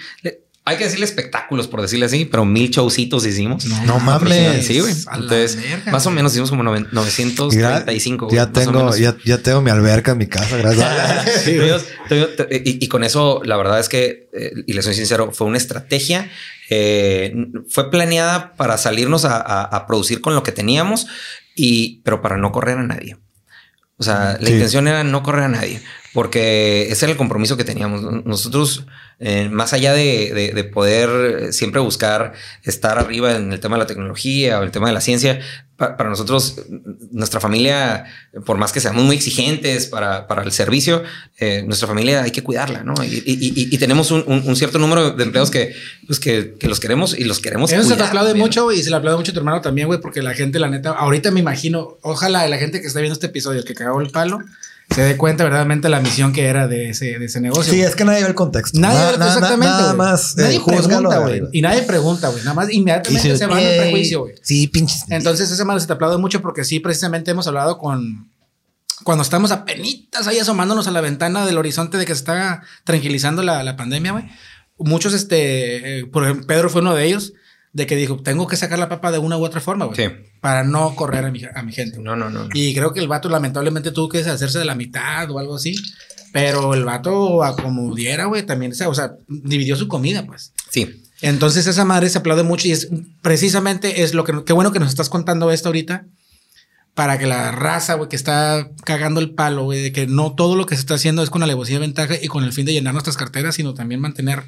hay que decirle espectáculos, por decirle así, pero mil showcitos hicimos. No mames. Sí, güey. Entonces, verga, más o menos hicimos como noven- Mira, 935. güey, ya o tengo, ya, ya tengo mi alberca en mi casa, gracias. Y, y con eso, la verdad es que, eh, y le soy sincero, fue una estrategia. eh, fue planeada para salirnos a, a- a producir con lo que teníamos, y, pero para no correr a nadie. O sea, la intención era no correr a nadie, porque ese era el compromiso que teníamos. Nosotros, eh, más allá de, de- de poder eh, siempre buscar estar arriba en el tema de la tecnología o el tema de la ciencia, pa- para nosotros, nuestra familia, por más que seamos muy exigentes para, para el servicio, eh, nuestra familia hay que cuidarla, ¿no? Y, y- y- y tenemos un, un- un cierto número de empleados que, pues que, que los queremos y los queremos. Eso se te cuidar aplaude también. mucho güey, y se le aplaude mucho a tu hermano también, güey, porque la gente, la neta, ahorita me imagino, ojalá la gente que está viendo este episodio, el que cagó el palo, se dé cuenta verdaderamente la misión que era de ese, de ese negocio. Sí, es que nadie ve el contexto. Nadie, Nada- nada- exactamente. Nada más. eh, Nadie júzgalo pregunta, güey. Y nadie pregunta, güey. Nada más inmediatamente Dices, se al "Ey, prejuicio, güey. Sí, pinches. Entonces, esa madre se te aplaude mucho porque sí, precisamente hemos hablado con. Cuando estamos apenitas ahí asomándonos a la ventana del horizonte de que se está tranquilizando la, la pandemia, güey. Muchos, este, eh, por ejemplo, Pedro fue uno de ellos, de que dijo, tengo que sacar la papa de una u otra forma, güey. Sí. Para no correr a mi, a mi gente. No, no, no. no. Y creo que el vato lamentablemente tuvo que deshacerse de la mitad o algo así. Pero el vato, a como diera, güey, también, o sea, dividió su comida, pues. Sí. Entonces esa madre se aplaude mucho y es precisamente es lo que qué bueno que nos estás contando esto ahorita para que la raza, güey, que está cagando el palo, güey, de que no todo lo que se está haciendo es con alevosía de ventaja y con el fin de llenar nuestras carteras, sino también mantener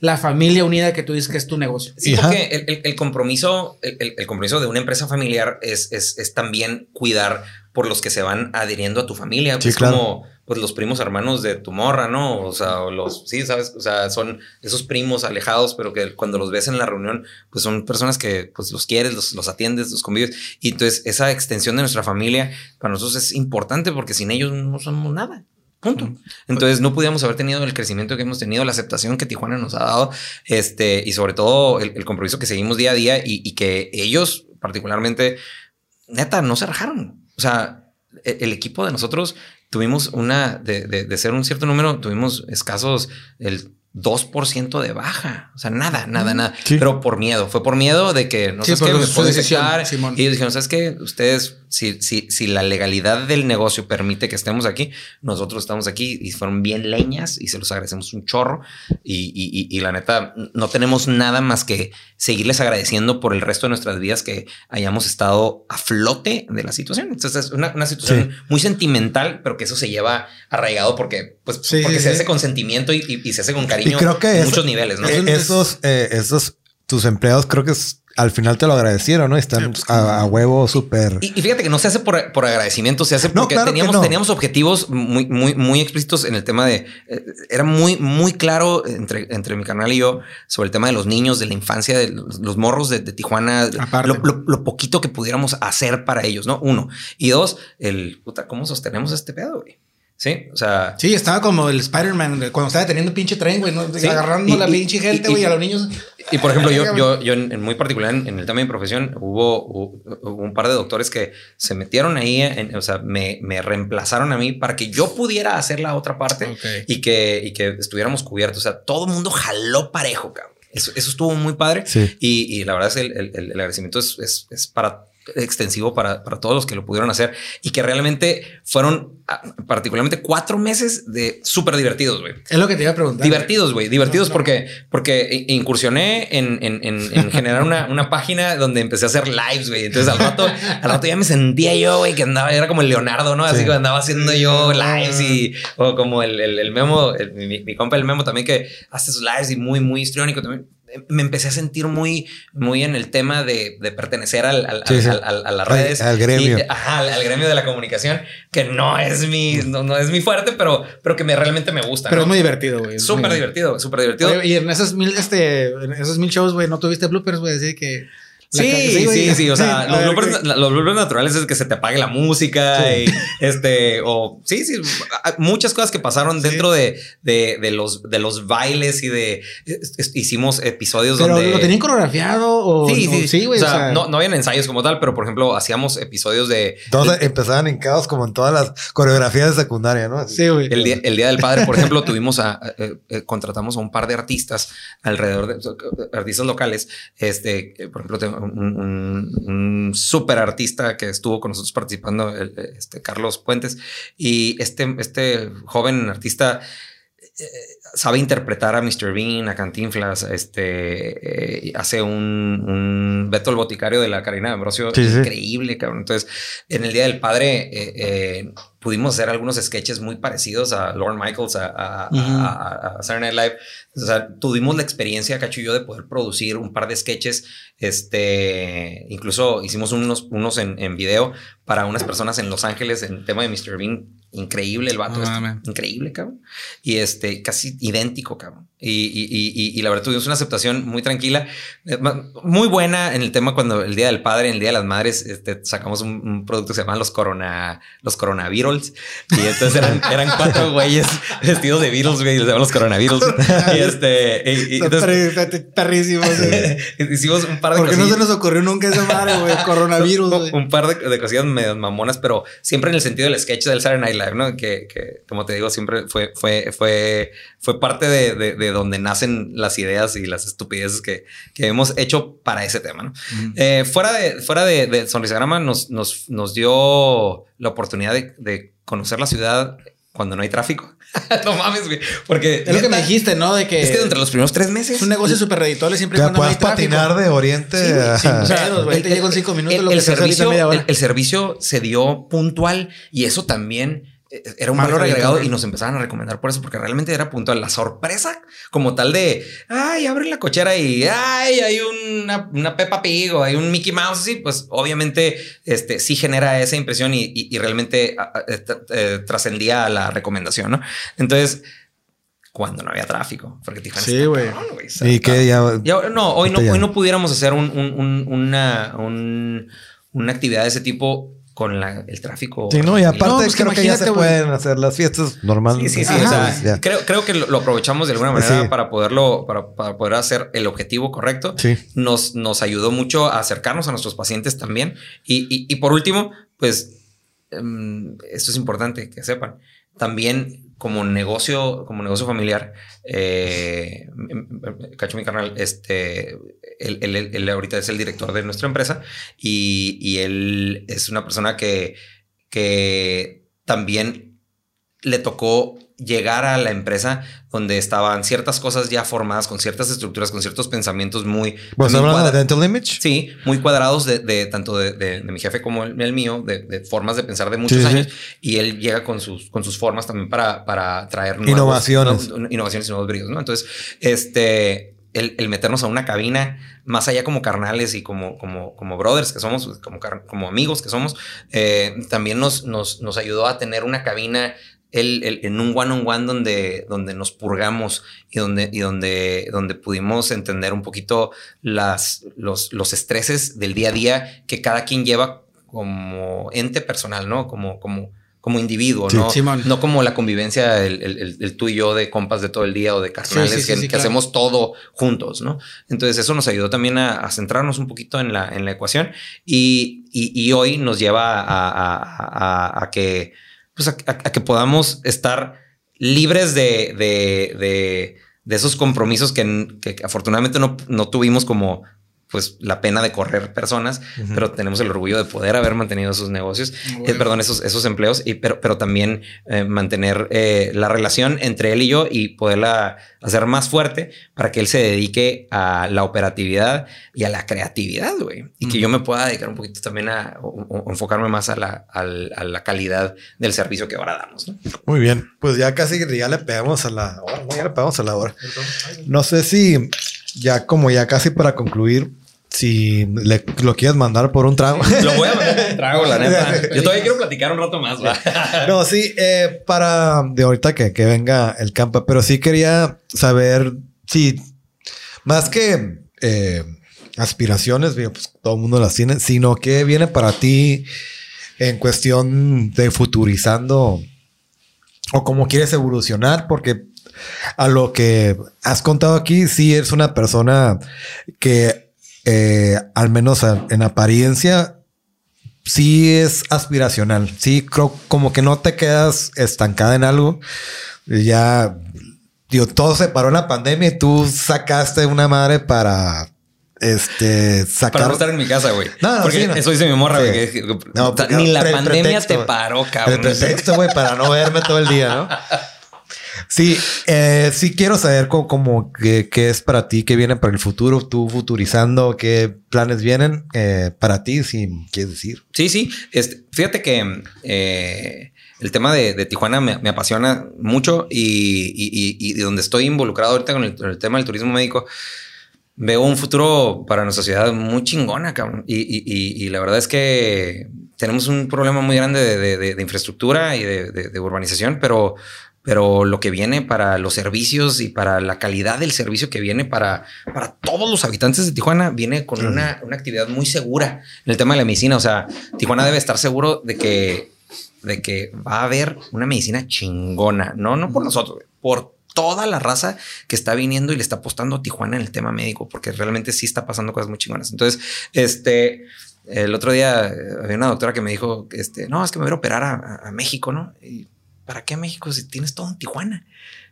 la familia unida que tú dices que es tu negocio. Sí, porque el, el- el compromiso, el, el- el compromiso de una empresa familiar es, es, es también cuidar por los que se van adhiriendo a tu familia. Sí, es claro. como pues los primos hermanos de tu morra, ¿no? O sea, o los, sí, sabes, o sea, son esos primos alejados, pero que cuando los ves en la reunión, pues son personas que pues los quieres, los, los atiendes, los convives. Y entonces esa extensión de nuestra familia para nosotros es importante porque sin ellos no somos nada. Punto. Entonces no pudiéramos haber tenido el crecimiento que hemos tenido, la aceptación que Tijuana nos ha dado, este, y sobre todo el, el compromiso que seguimos día a día y, y que ellos particularmente, neta, no se rajaron. O sea, e- el, equipo de nosotros tuvimos una, de, de- de ser un cierto número, tuvimos escasos el 2% de baja. O sea, nada, nada, nada. Sí. Pero por miedo. Fue por miedo de que no Sí, sé qué, me puedo. Y ellos dijeron, ¿sabes qué? Ustedes, si, si, si la legalidad del negocio permite que estemos aquí, nosotros estamos aquí y fueron bien leñas y se los agradecemos un chorro. Y, y- y- y la neta, no tenemos nada más que seguirles agradeciendo por el resto de nuestras vidas que hayamos estado a flote de la situación. Entonces es una, una situación muy sentimental, pero que eso se lleva arraigado porque, pues, Sí, porque sí, se hace con sentimiento y, se hace con cariño Y creo que en eso- muchos niveles, ¿no? Eh, esos, eh, esos, tus empleados creo que es al final te lo agradecieron, ¿no? Están a, a huevo súper. Y, y fíjate que no se hace por, por agradecimiento, se hace No, porque claro teníamos, no. teníamos objetivos muy, muy, muy explícitos en el tema de. eh, era muy, muy claro entre, entre mi canal y yo sobre el tema de los niños, de la infancia, de los, los morros de, de Tijuana, Aparte. lo, lo- lo poquito que pudiéramos hacer para ellos, ¿no? Uno. Y dos, el puta, ¿cómo sostenemos este pedo, güey? Sí, o sea. Sí, estaba como el Spider-Man de cuando estaba teniendo pinche tren, güey, ¿no? Sí. agarrando Y- la y- pinche gente, y- güey, a los niños. Y por ejemplo, yo, yo, yo en, en muy particular en, en el tema de mi profesión, hubo, un par de doctores que se metieron ahí, en- o sea, me, me reemplazaron a mí para que yo pudiera hacer la otra parte y, que, y que estuviéramos cubiertos. O sea, todo el mundo jaló parejo, cabrón. Eso, eso estuvo muy padre. Sí. Y, y la verdad es que el, el- el- el agradecimiento es, es, es para extensivo para, para todos los que lo pudieron hacer y que realmente fueron ah, particularmente cuatro meses de súper divertidos, güey. Es lo que te iba a preguntar. Divertidos, güey, divertidos No, no. porque, porque incursioné en, en- en- en generar una, una página donde empecé a hacer lives, güey. Entonces al rato, al rato ya me sentía yo, güey, que andaba, era como el Leonardo, ¿no? Así Sí. que andaba haciendo yo lives y, o como el, el, el memo, el- mi, mi compa el memo también que hace sus lives y muy, muy histriónico también. Me empecé a sentir muy, muy en el tema de, de pertenecer al, al- Sí, sí. al- al- a las redes. al gremio. Y, ajá, al, gremio de la comunicación, que no es mi, no, no es mi fuerte, pero, pero que me, realmente me gusta. Pero ¿no? es muy divertido, güey. Súper divertido, súper divertido. Oye, y en esos mil, este, en esos mil shows, güey, no tuviste bloopers, güey, así que. Sí, sí, sí, O sea, los, ver, bloopers, güey. los bloopers naturales es que se te apague la música y este, o sí, sí, muchas cosas que pasaron dentro de, de, de los, de los bailes y de hicimos episodios Pero donde lo tenían coreografiado o. Sí, o- sí, sí, güey. O sea, no, no habían ensayos como tal, pero por ejemplo, hacíamos episodios de Todos empezaban en caos como en todas las coreografías de secundaria, ¿no? Así. Sí, güey. El día, el día del padre, por ejemplo, tuvimos a, eh, eh, contratamos a un par de artistas alrededor de artistas locales. Este, por ejemplo, tengo un, un, súper artista que estuvo con nosotros participando, el- este Carlos Puentes, y este, este joven artista eh, sabe interpretar a Mr. Bean, a Cantinflas, este, eh, hace un, un Beto el Boticario de la Karina de Ambrosio Sí, sí. increíble, cabrón. Entonces, en el Día del Padre eh, eh, pudimos hacer algunos sketches muy parecidos a Lorne Michaels, a, a, a- a Saturday Night Live. O sea, tuvimos la experiencia, Cacho y yo, de poder producir un par de sketches. Este, incluso hicimos unos, unos en, en video para unas personas en Los Ángeles en tema de Mr. Bean. Increíble el vato, No este, increíble, cabrón. Y este, casi idéntico, cabrón. Y, y, y, y- la verdad tuvimos una aceptación muy tranquila, eh, muy buena en el tema cuando el Día del Padre, el Día de las Madres, este, sacamos un, un producto que se llama los corona, los coronavirus. Y entonces eran, eran cuatro güeyes vestidos de Beatles, güey, y les llaman los coronavirus. y este, y- entonces hicimos un par de ¿Por qué no se cosillas- nos ocurrió nunca esa madre, güey? Coronavirus, güey. un par de, de cosillas medio mamonas, pero siempre en el sentido del sketch del Saturday Night Live, ¿no? Que, que como te digo, siempre fue, fue, fue, fue parte de, de- de donde nacen las ideas y las estupideces que, que hemos hecho para ese tema, ¿no? Eh, fuera de, fuera de, de Sonrisagrama nos, nos, nos dio la oportunidad de, de conocer la ciudad cuando no hay tráfico. no mames, güey. Porque Es lo que me dijiste, ¿no? De que Es que entre los primeros tres meses es un negocio súper redituable siempre y Que cuando no hay tráfico. patinar de oriente Sí, güey, a- sin O sea, pedos, güey. Te llego en cinco minutos, el, lo que el se servicio, media hora. el, el servicio se dio puntual y eso también era un valor agregado y nos empezaban a recomendar por eso, porque realmente era puntual. La sorpresa como tal de, ay, abre la cochera y, ay, hay una, una Peppa Pig o hay un Mickey Mouse, sí, pues obviamente este, sí genera esa impresión y, y- y realmente eh, eh, trascendía a la recomendación, ¿no? Entonces, cuando no había tráfico, porque Tijuana Sí, güey. y que ya ya, no, hoy no, ya. hoy no pudiéramos hacer un- un- un- una, un- una actividad de ese tipo con la- el tráfico. Sí, no, y aparte No, pues creo que ya se pueden hacer las fiestas normales. Sí, sí, sí. Ajá. o sea, Pues, creo, creo que lo, aprovechamos de alguna manera Sí. para poderlo, para, para poder hacer el objetivo correcto. Sí. Nos, nos ayudó mucho a acercarnos a nuestros pacientes también. Y, y- y por último, pues em, esto es importante que sepan. También como negocio, como negocio familiar, eh, Cacho mi carnal, este, él- él- él ahorita es el director de nuestra empresa y, y él es una persona que, que también le tocó llegar a la empresa donde estaban ciertas cosas ya formadas con ciertas estructuras, con ciertos pensamientos muy... ¿Pues hablando de Dental Image? Sí, muy cuadrados de, de tanto de, de- de mi jefe como el, el mío, de, de formas de pensar de muchos Sí, sí. años. Y él llega con sus, con sus formas también para, para traer nuevos- Innovaciones. innovaciones y nuevos brillos, ¿no? Entonces, este, el, el meternos a una cabina, más allá como carnales y como, como, como brothers que somos, como, como amigos que somos, eh, también nos, nos, nos ayudó a tener una cabina el, el- en un one on one donde, donde nos purgamos y donde, y donde, donde pudimos entender un poquito las, los, los estreses del día a día que cada quien lleva como ente personal, ¿no? Como, como, como individuo, Sí, ¿no? No como la convivencia, el, el- tú y yo de compas de todo el día o de carnales Sí, que, que claro. hacemos todo juntos, ¿no? Entonces eso nos ayudó también a, a centrarnos un poquito en la, en la ecuación y, y- y hoy nos lleva a- a- a que, pues a, a- que podamos estar libres de, de, de- de esos compromisos que, que afortunadamente no, no tuvimos como pues la pena de correr personas, pero tenemos el orgullo de poder haber mantenido esos negocios, eh, perdón, esos, esos empleos, y, pero, pero también eh, mantener eh, la relación entre él y yo y poderla hacer más fuerte para que él se dedique a la operatividad y a la creatividad, güey. Y que yo me pueda dedicar un poquito también a o- o enfocarme más a la, a la calidad del servicio que ahora damos. ¿no? Muy bien, pues ya casi ya le pegamos a la hora, ya le pegamos a la hora. No sé si ya como ya casi para concluir, si le, lo quieres mandar por un trago. Lo voy a mandar un trago, la neta. Yo todavía quiero platicar un rato más. ¿va? No, sí, eh, para de ahorita que, que venga el campa, pero sí quería saber si más que eh, aspiraciones, pues todo el mundo las tiene, sino que viene para ti en cuestión de futurizando o cómo quieres evolucionar, porque a lo que has contado aquí, sí eres una persona que eh, al menos en apariencia sí es aspiracional. Sí, creo como que no te quedas estancada en algo. Ya, digo, todo se paró en la pandemia y tú sacaste una madre para este sacar. Para no estar en mi casa, güey. No, no, Porque sí, no. eso dice mi morra, güey. No, ni la pandemia pretexto, te paró, El cabrón. pretexto, güey, para no verme todo el día, ¿no? Sí, eh, sí quiero saber cómo, cómo qué, es para ti, qué viene para el futuro, tú futurizando, qué planes vienen eh, para ti, si quieres decir. Sí, sí. Este, fíjate que eh, el tema de, Tijuana me, apasiona mucho y, y- y- donde estoy involucrado ahorita con el, tema del turismo médico, veo un futuro para nuestra ciudad muy chingona, cabrón. Y, la verdad es que tenemos un problema muy grande de, de- de- infraestructura y de urbanización, pero, pero lo que viene para los servicios y para la calidad del servicio que viene para, para todos los habitantes de Tijuana viene con una, una actividad muy segura en el tema de la medicina. O sea, Tijuana debe estar seguro de que, de que va a haber una medicina chingona, no, no por nosotros, por toda la raza que está viniendo y le está apostando a Tijuana en el tema médico, porque realmente sí está pasando cosas muy chingonas. Entonces, este, el otro día eh, había una doctora que me dijo, este, no, es que me voy a operar a, a- a México, ¿no? Y, ¿Para qué México si tienes todo en Tijuana?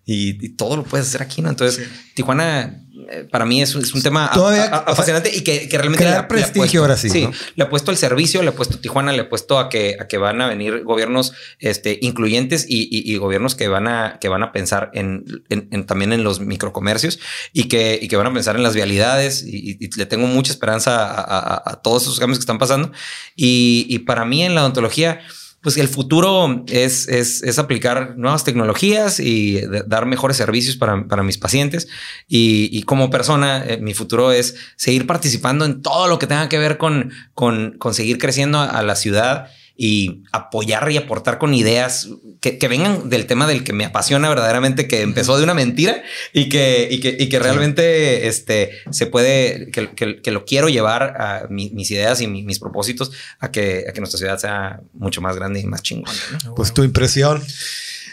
Y, y todo lo puedes hacer aquí, ¿no? Entonces, Tijuana eh, para mí es, un- es un tema Todavía- a- a- fascinante y que, que realmente Crear le le prestigio puesto- ahora sí, Sí, ¿no? le ha puesto el servicio, le ha puesto Tijuana, le ha puesto a que, a que van a venir gobiernos este, incluyentes y, y- y gobiernos que van a, que van a pensar en, en- en- también en los microcomercios y que, y que van a pensar en las vialidades. Y, le tengo mucha esperanza a, a- a todos esos cambios que están pasando. Y, y para mí en la odontología, pues el futuro es, es, es aplicar nuevas tecnologías y dar mejores servicios para, para mis pacientes. Y, como persona, eh, mi futuro es seguir participando en todo lo que tenga que ver con, con, seguir creciendo a la ciudad y apoyar y aportar con ideas que, que vengan del tema del que me apasiona verdaderamente, que empezó de una mentira y que, y que, y que realmente este, se puede, que, que- que lo quiero llevar a mi- mis ideas y mi- mis propósitos a que, a que nuestra ciudad sea mucho más grande y más chingona. ¿no? Pues tu impresión.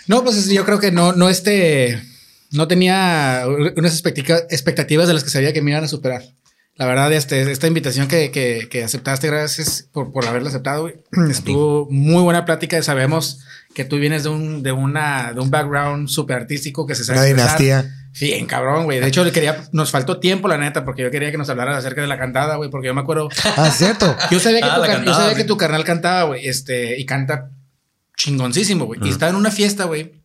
No, pues yo creo que no, no este, no tenía unas expectativa- expectativas de las que sabía que me iban a superar. La verdad, este, esta invitación que, que, que aceptaste, gracias por, por haberla aceptado. Estuvo muy buena plática. Sabemos que tú vienes de un, de una, de un background súper artístico que se sabe. Una dinastía. Sí, en cabrón, güey. De hecho, le quería, nos faltó tiempo, la neta, porque yo quería que nos hablaras acerca de la cantada, güey, porque yo me acuerdo. Ah, cierto. Yo sabía que, Ah, tu, car- cantada, yo sabía sí. que tu carnal cantaba, güey, este, y canta chingoncísimo, güey. Y estaba en una fiesta, güey.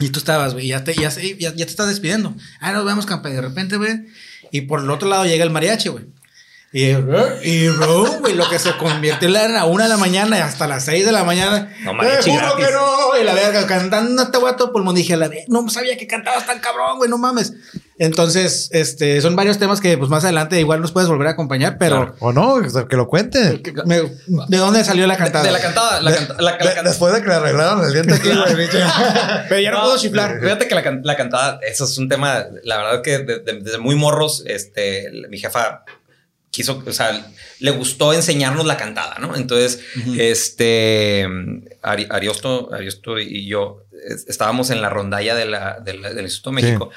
Y tú estabas, güey, y ya te, ya, ya, ya te estás despidiendo. Ah, nos vemos, campa. Y de repente, güey, y por el otro lado llega el mariachi, güey. Y, y bro, güey, lo que se convirtió en la una de la mañana y hasta las seis de la mañana. No, mariachi "Eh, juro gratis". que no. Y la verga, cantando este guato pulmón. Dije, la verga, no sabía que cantabas tan cabrón, güey, no mames. Entonces, este, son varios temas que pues más adelante igual nos puedes volver a acompañar, pero Claro. O no, que lo cuente. me- ¿de dónde salió la cantada? De la cantada, la, De- canta- la- la de- can- después de que le arreglaron el diente aquí, güey, bicho. Pero ya no, puedo chiflar. Fíjate que la, can- la cantada, eso es un tema, la verdad que de- de- desde muy morros, este, mi jefa quiso, o sea, le gustó enseñarnos la cantada, ¿no? Entonces, este, Ari- Ariosto, Ariosto y yo es- estábamos en la rondalla de la, de la- del Instituto México.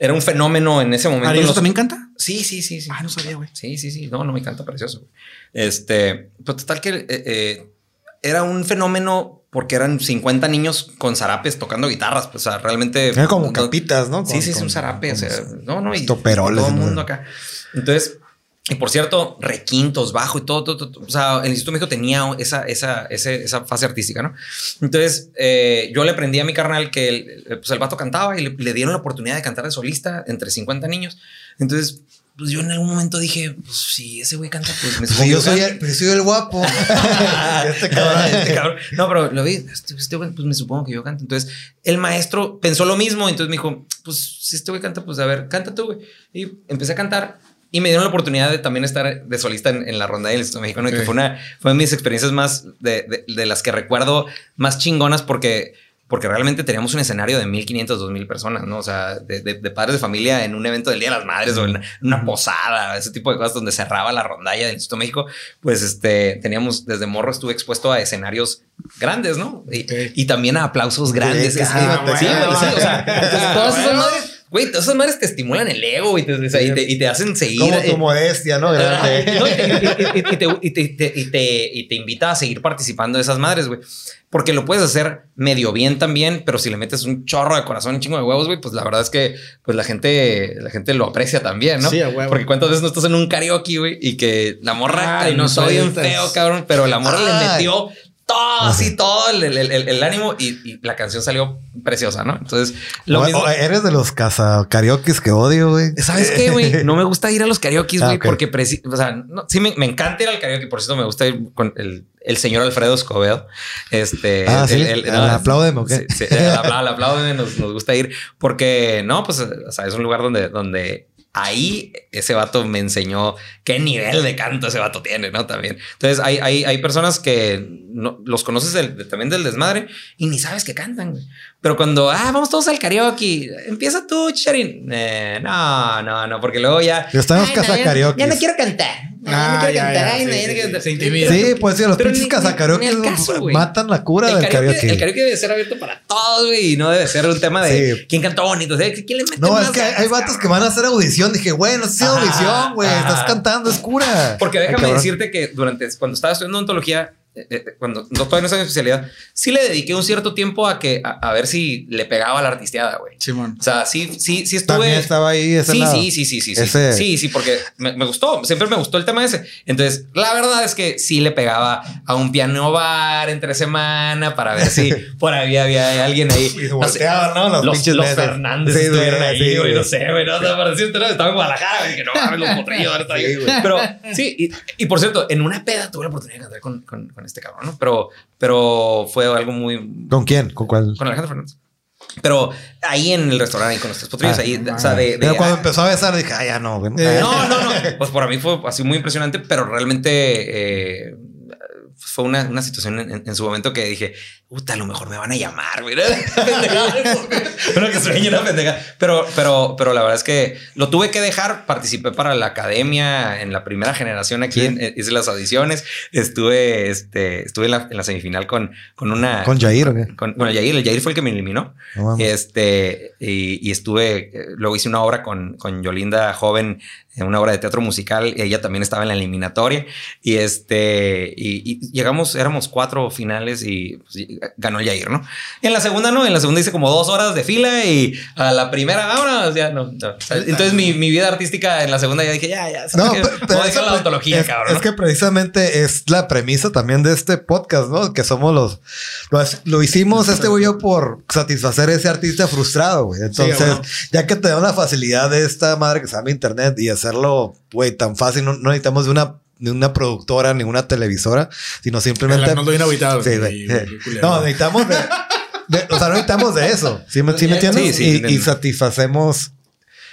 Era un fenómeno en ese momento. ¿Ariel Los- también canta? Sí, sí, sí, sí. Ah, no sabía, güey. Sí, sí, sí. No, no me encanta, precioso. güey. Este, pues total que eh, eh, era un fenómeno porque eran 50 niños con zarapes tocando guitarras. Pues, o sea, realmente. Era como no- capitas, ¿no? Sí, Con- sí, es un zarape. O sea, no, no. Y toperoles, todo el mundo acá. Entonces, y por cierto, requintos, bajo y todo, todo, todo. O sea, el Instituto México tenía esa, esa, ese- esa fase artística, ¿no? Entonces, eh, yo le aprendí a mi carnal que el, eh, pues el vato cantaba y le, le dieron la oportunidad de cantar de solista entre 50 niños. Entonces, pues yo en algún momento dije, pues si ese güey canta, pues me Pues yo soy el, pero soy el guapo. este cabrón. Este cabrón. No, pero lo vi. Este, este güey, pues me supongo que yo canto. Entonces, el maestro pensó lo mismo. Entonces me dijo, pues si este güey canta, pues a ver, canta tú, güey. Y empecé a cantar. Y me dieron la oportunidad de también estar de solista en, en la ronda del Instituto Mexicano, y que fue una fue de mis experiencias más de, de- de las que recuerdo más chingonas porque, porque realmente teníamos un escenario de 1500, 2000 personas, ¿no? O sea, de, de- de padres de familia en un evento del Día de las Madres o en una posada, ese tipo de cosas donde cerraba la rondalla del Instituto México. Pues este, teníamos desde morro estuve expuesto a escenarios grandes, ¿no? Y, y también a aplausos grandes. Sí, sí, sí, o sea, todas esas madres, güey, todas esas madres te estimulan el ego y te, o sea, y te, y te hacen seguir. Como eh, tu modestia, ¿no? Grande. y, te, invita a seguir participando de esas madres, güey. Porque lo puedes hacer medio bien también, pero si le metes un chorro de corazón, un chingo de huevos, güey, pues la verdad es que pues la gente, la gente lo aprecia también, ¿no? Sí, a huevo. Porque cuántas veces no estás en un karaoke, güey, y que la morra Ay, no soy sueltas. feo, cabrón, pero la morra le Ay. metió todo así, todo el, el- el- el ánimo y, y la canción salió preciosa, ¿no? Entonces, lo O- mismo. o eres de los casa karaokes que odio, güey. ¿Sabes qué, güey? No me gusta ir a los karaoke, Ah, güey, ok. porque, preci- o sea, no, sí me, me encanta ir al karaoke, por cierto, me gusta ir con el, el señor Alfredo Escobedo. Este, Ah, sí. el- el- Al apláudeme, ¿o qué? Sí, sí, el nos gusta ir porque, no, pues, o sea, es un lugar donde, donde ahí ese vato me enseñó qué nivel de canto ese vato tiene, ¿no? También. Entonces, hay, hay, hay personas que los conoces también del desmadre y ni sabes que cantan. Pero cuando, ah, vamos todos al karaoke, empieza tú, Chicharín. Eh, no, no, no, porque luego ya. Ya estamos Ay, casa no, ya- karaoke. Ya no quiero cantar. No, ya no quiero ya, cantar. ya, Ay, sí, no, ya sí, no quiero sí, cantar. se intimida. Sí, pues sí, los pinches güey. matan la cura El del karaoke, karaoke. el karaoke debe ser abierto para todos, güey, y no debe ser un tema de Sí. quién cantó bonito. sea, ¿Quién le mete No, más es que hay, hay vatos que van a hacer audición. Dije, güey, no Ajá, audición, güey. Estás cantando, es cura. Porque déjame decirte que durante cuando estaba estudiando ontología, eh, eh, cuando no, todavía no estaba en especialidad, sí le dediqué un cierto tiempo a que a, a ver si le pegaba a la artisteada, güey. Simón. O sea, sí, sí, sí estuve. También estaba ahí ese Sí, lado. sí, sí, sí, sí, sí, Ese- sí, sí, porque me, me gustó, siempre me gustó el tema ese. Entonces, la verdad es que sí le pegaba a un piano bar entre semana para ver si por ahí había alguien ahí. Y se volteaban, ¿no? Los, los, pinches los. Fernández Sí, estuvieron güey, ahí, sí, güey, no sé, güey, no, no, estaba en Guadalajara, güey, que no mames, los potrillos, ahora está ahí. Sí, güey. Pero sí, y, y por cierto, en una peda tuve la oportunidad de cantar con, con, con este cabrón, ¿no? Pero, pero fue algo muy, ¿Con quién? ¿Con cuál? con Alejandro Fernández. Pero ahí en el restaurante, ahí con los tres potrillos, Ah, ahí, o sea, de, de- Pero cuando ah, empezó a besar, dije, ah, ya no. Eh, no, no, no. Pues para mí fue así muy impresionante, pero realmente eh, fue una, una situación en, en su momento que dije, puta, a lo mejor me van a llamar, güey. pero que sueñe una pendeja. Pero, pero, pero la verdad es que lo tuve que dejar. Participé para la academia en la primera generación aquí. Sí. en- hice las audiciones. Estuve, este, estuve en la, en la semifinal con, con una. ¿Con Jair o qué? con- bueno, Yair, el Yair fue el que me eliminó. No. Este, y, y estuve, eh, luego hice una obra con, con Yolinda Joven, en una obra de teatro musical, ella también estaba en la eliminatoria. Y este, y, y llegamos, éramos cuatro finales y pues, ganó Yair, ¿no? En la segunda no, en la segunda hice como dos horas de fila y a la primera, vámonos, ya no. no. Entonces mi, mi vida artística en la segunda ya dije, ya, ya. No, que- pe- pero eso, la ontología, es, cabrón. es que precisamente es la premisa también de este podcast, ¿no? Que somos los... Lo, lo hicimos este güey yo por satisfacer a ese artista frustrado, güey. Entonces, bueno. ya que te da una facilidad de esta madre que se llama internet y hacerlo, güey, tan fácil, no, no necesitamos de una ni una productora, ni una televisora, sino simplemente... No bien habitado. Sí, güey. No, necesitamos de, de- O sea, no necesitamos de eso. ¿Sí me, sí me entiendes? Sí, sí, y, y satisfacemos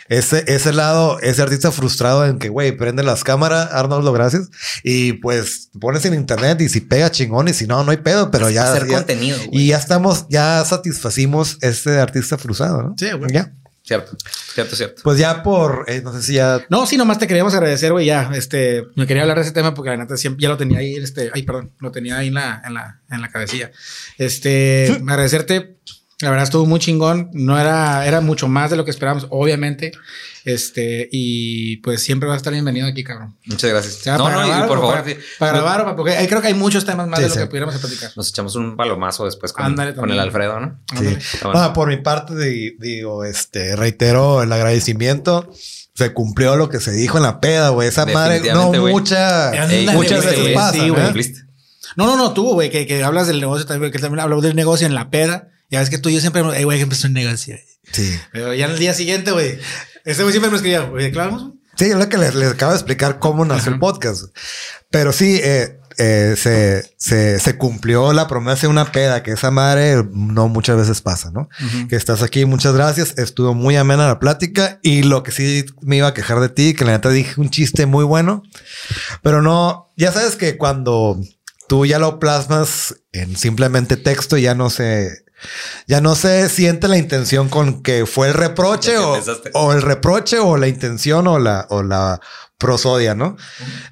ese, ese lado, ese artista frustrado en que, güey, prende las cámaras, Arnoldo, gracias. Y pues pones en internet y si pega chingón y si no, no hay pedo, pero ya. Hacer ya- contenido. Y ya estamos, ya satisfacimos ese artista frustrado, ¿no? Sí, güey. Ya. Cierto, cierto, cierto. Pues ya por, eh, no sé si ya. No, sí, nomás te queríamos agradecer, güey, ya, este, me quería hablar de ese tema porque la neta siempre ya lo tenía ahí, este, ay, perdón, lo tenía ahí en la, en la, en la cabecilla. Este, agradecerte, la verdad estuvo muy chingón, no era, era mucho más de lo que esperábamos, obviamente, este, y pues siempre vas a estar bienvenido aquí, cabrón. Muchas gracias. Sea, no, para no, y grabar por favor, para, sí. para grabar o para, porque ahí creo que hay muchos temas más Sí, de lo sí. que pudiéramos platicar. Nos echamos un palomazo después con, con el. Alfredo, ¿no? Ándale. Sí. Bueno. Por mi parte, di- digo, este, reitero el agradecimiento. Se cumplió lo que se dijo en la peda, güey. Esa madre, no güey. mucha, muchas güey, veces pasa, sí, ¿no? güey. Cumpliste. No, no, no, tú, güey, que, que hablas del negocio también, que también habló del negocio en la peda. Ya ves que tú y yo siempre, hey, güey, que empezó un negocio. Sí. Pero ya el día siguiente, güey, ese güey siempre me escribía, ¿qué hablamos? Sí, es lo que les, les acabo de explicar cómo nació el podcast. Pero sí, eh, eh, se, se, se cumplió la promesa de una peda, que esa madre no muchas veces pasa, ¿no? Que estás aquí, muchas gracias. Estuvo muy amena la plática y lo que sí me iba a quejar de ti, que la neta dije un chiste muy bueno, pero no, ya sabes que cuando tú ya lo plasmas en simplemente texto, ya no se... Ya no se siente la intención con que fue el reproche que o, el reproche o la intención o la, o la prosodia, ¿no?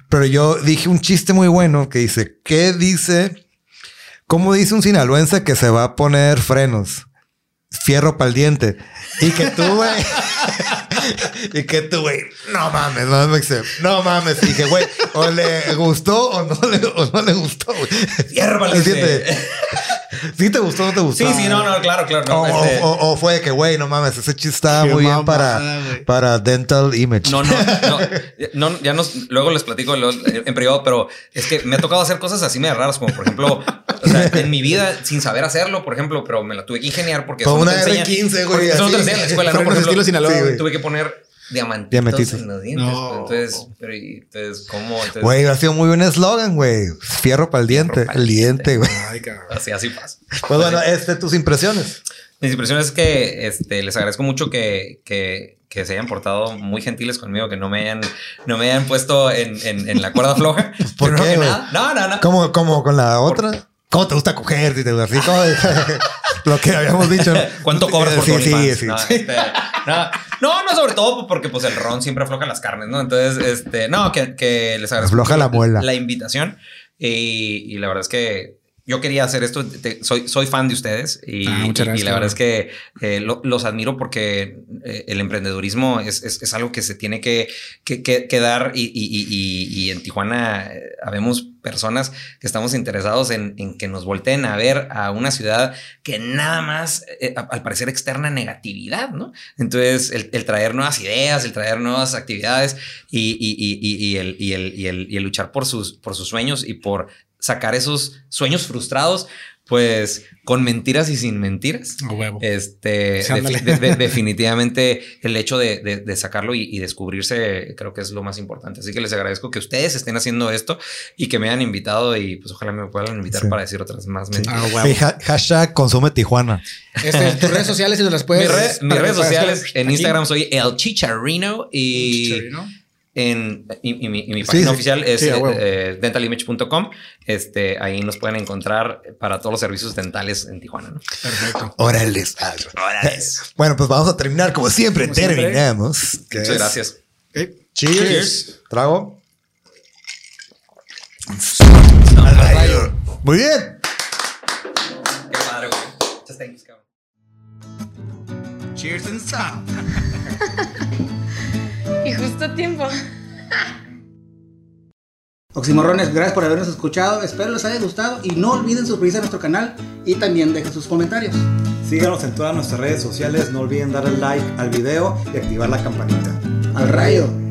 Pero yo dije un chiste muy bueno que dice, ¿qué dice? ¿Cómo dice un sinaloense que se va a poner frenos? Fierro para el diente. Y que tú, güey. y que tú, güey. No mames, no mames. No mames. Y dije, güey, o le gustó o no le, o no le gustó, güey. Fierro pa'l El diente. ¿Sí te gustó o no te gustó? Sí, sí, no, no, claro, claro. no, O, este- o- o fue de que, güey, no mames, ese chiste estaba muy bien para, para dental image. No, no, no, no, ya nos, luego les platico lo- en privado, pero es que me ha tocado hacer cosas así medio raras, como por ejemplo, o sea, en mi vida sin saber hacerlo, por ejemplo, pero me la tuve que ingeniar porque no una te enseñan- R15, güey, no te enseñan en la escuela, ¿no? Por ejemplo, estilo Sinaloa, Sí, güey. tuve que poner diamantitos, Diamantitos. en los dientes. No. pues, Entonces, pero, y- entonces, ¿cómo? Entonces, Güey, ha sido muy buen eslogan, güey. Fierro para el diente. El diente, güey. Ay, cabrón. así, así pasa. Pues bueno, este, tus impresiones. Mis impresiones es que este, les agradezco mucho que, que, que se hayan portado muy gentiles conmigo, que no me hayan, no me hayan puesto en, en, en la cuerda floja. ¿Por qué, nada. No, no, no. ¿Cómo, cómo con la otra? ¿Cómo te gusta coger? Si te gusta así. Lo que habíamos dicho. ¿no? ¿Cuánto cobras por sí, sí, sí. No, este, no, no, no, sobre todo porque pues el ron siempre afloja las carnes, ¿no? Entonces, este, no, que, que les agradezco Afloja la muela. la invitación y, y la verdad es que yo quería hacer esto, te- soy, soy fan de ustedes y, Ah, muchas y- y gracias, la verdad es que eh, lo- los admiro porque eh, el emprendedurismo es, es- es algo que se tiene que, que, que- que dar y, y- en Tijuana eh, habemos personas que estamos interesados en, en que nos volteen a ver a una ciudad que nada más, eh, a- al parecer, externa negatividad, ¿no? Entonces, el, el traer nuevas ideas, el traer nuevas actividades el, y el- y el- y el luchar por sus, por sus sueños y por sacar esos sueños frustrados, pues con mentiras y sin mentiras. A huevo. Este, Sí, ándale. defi- de- de- definitivamente el hecho de, de- de sacarlo y, y descubrirse creo que es lo más importante. Así que les agradezco que ustedes estén haciendo esto y que me hayan invitado y pues ojalá me puedan invitar Sí. para decir otras más mentiras. Ah, huevo. Ha- hashtag consume Tijuana. Este, tus redes sociales, si nos las puedes. Mis, red- mis para- redes sociales en aquí. Instagram soy el Chicharrino y Chicharrino. En y, y mi, y mi Sí, página sí. oficial es Sí, eh, eh, dentalimage.com. Este, ahí nos pueden encontrar para todos los servicios dentales en Tijuana. ¿no? Perfecto. Órale. Bueno, pues vamos a terminar como siempre. Como siempre. Terminamos. Muchas es- gracias. Cheers. Cheers. Trago. Al rayo. Muy bien. Qué padre, güey. Cheers and sound. Y justo a tiempo. Oximorrones, gracias por habernos escuchado. Espero les haya gustado y no olviden suscribirse a nuestro canal y también dejen sus comentarios. Síganos en todas nuestras redes sociales. No olviden darle like al video y activar la campanita. Al rayo.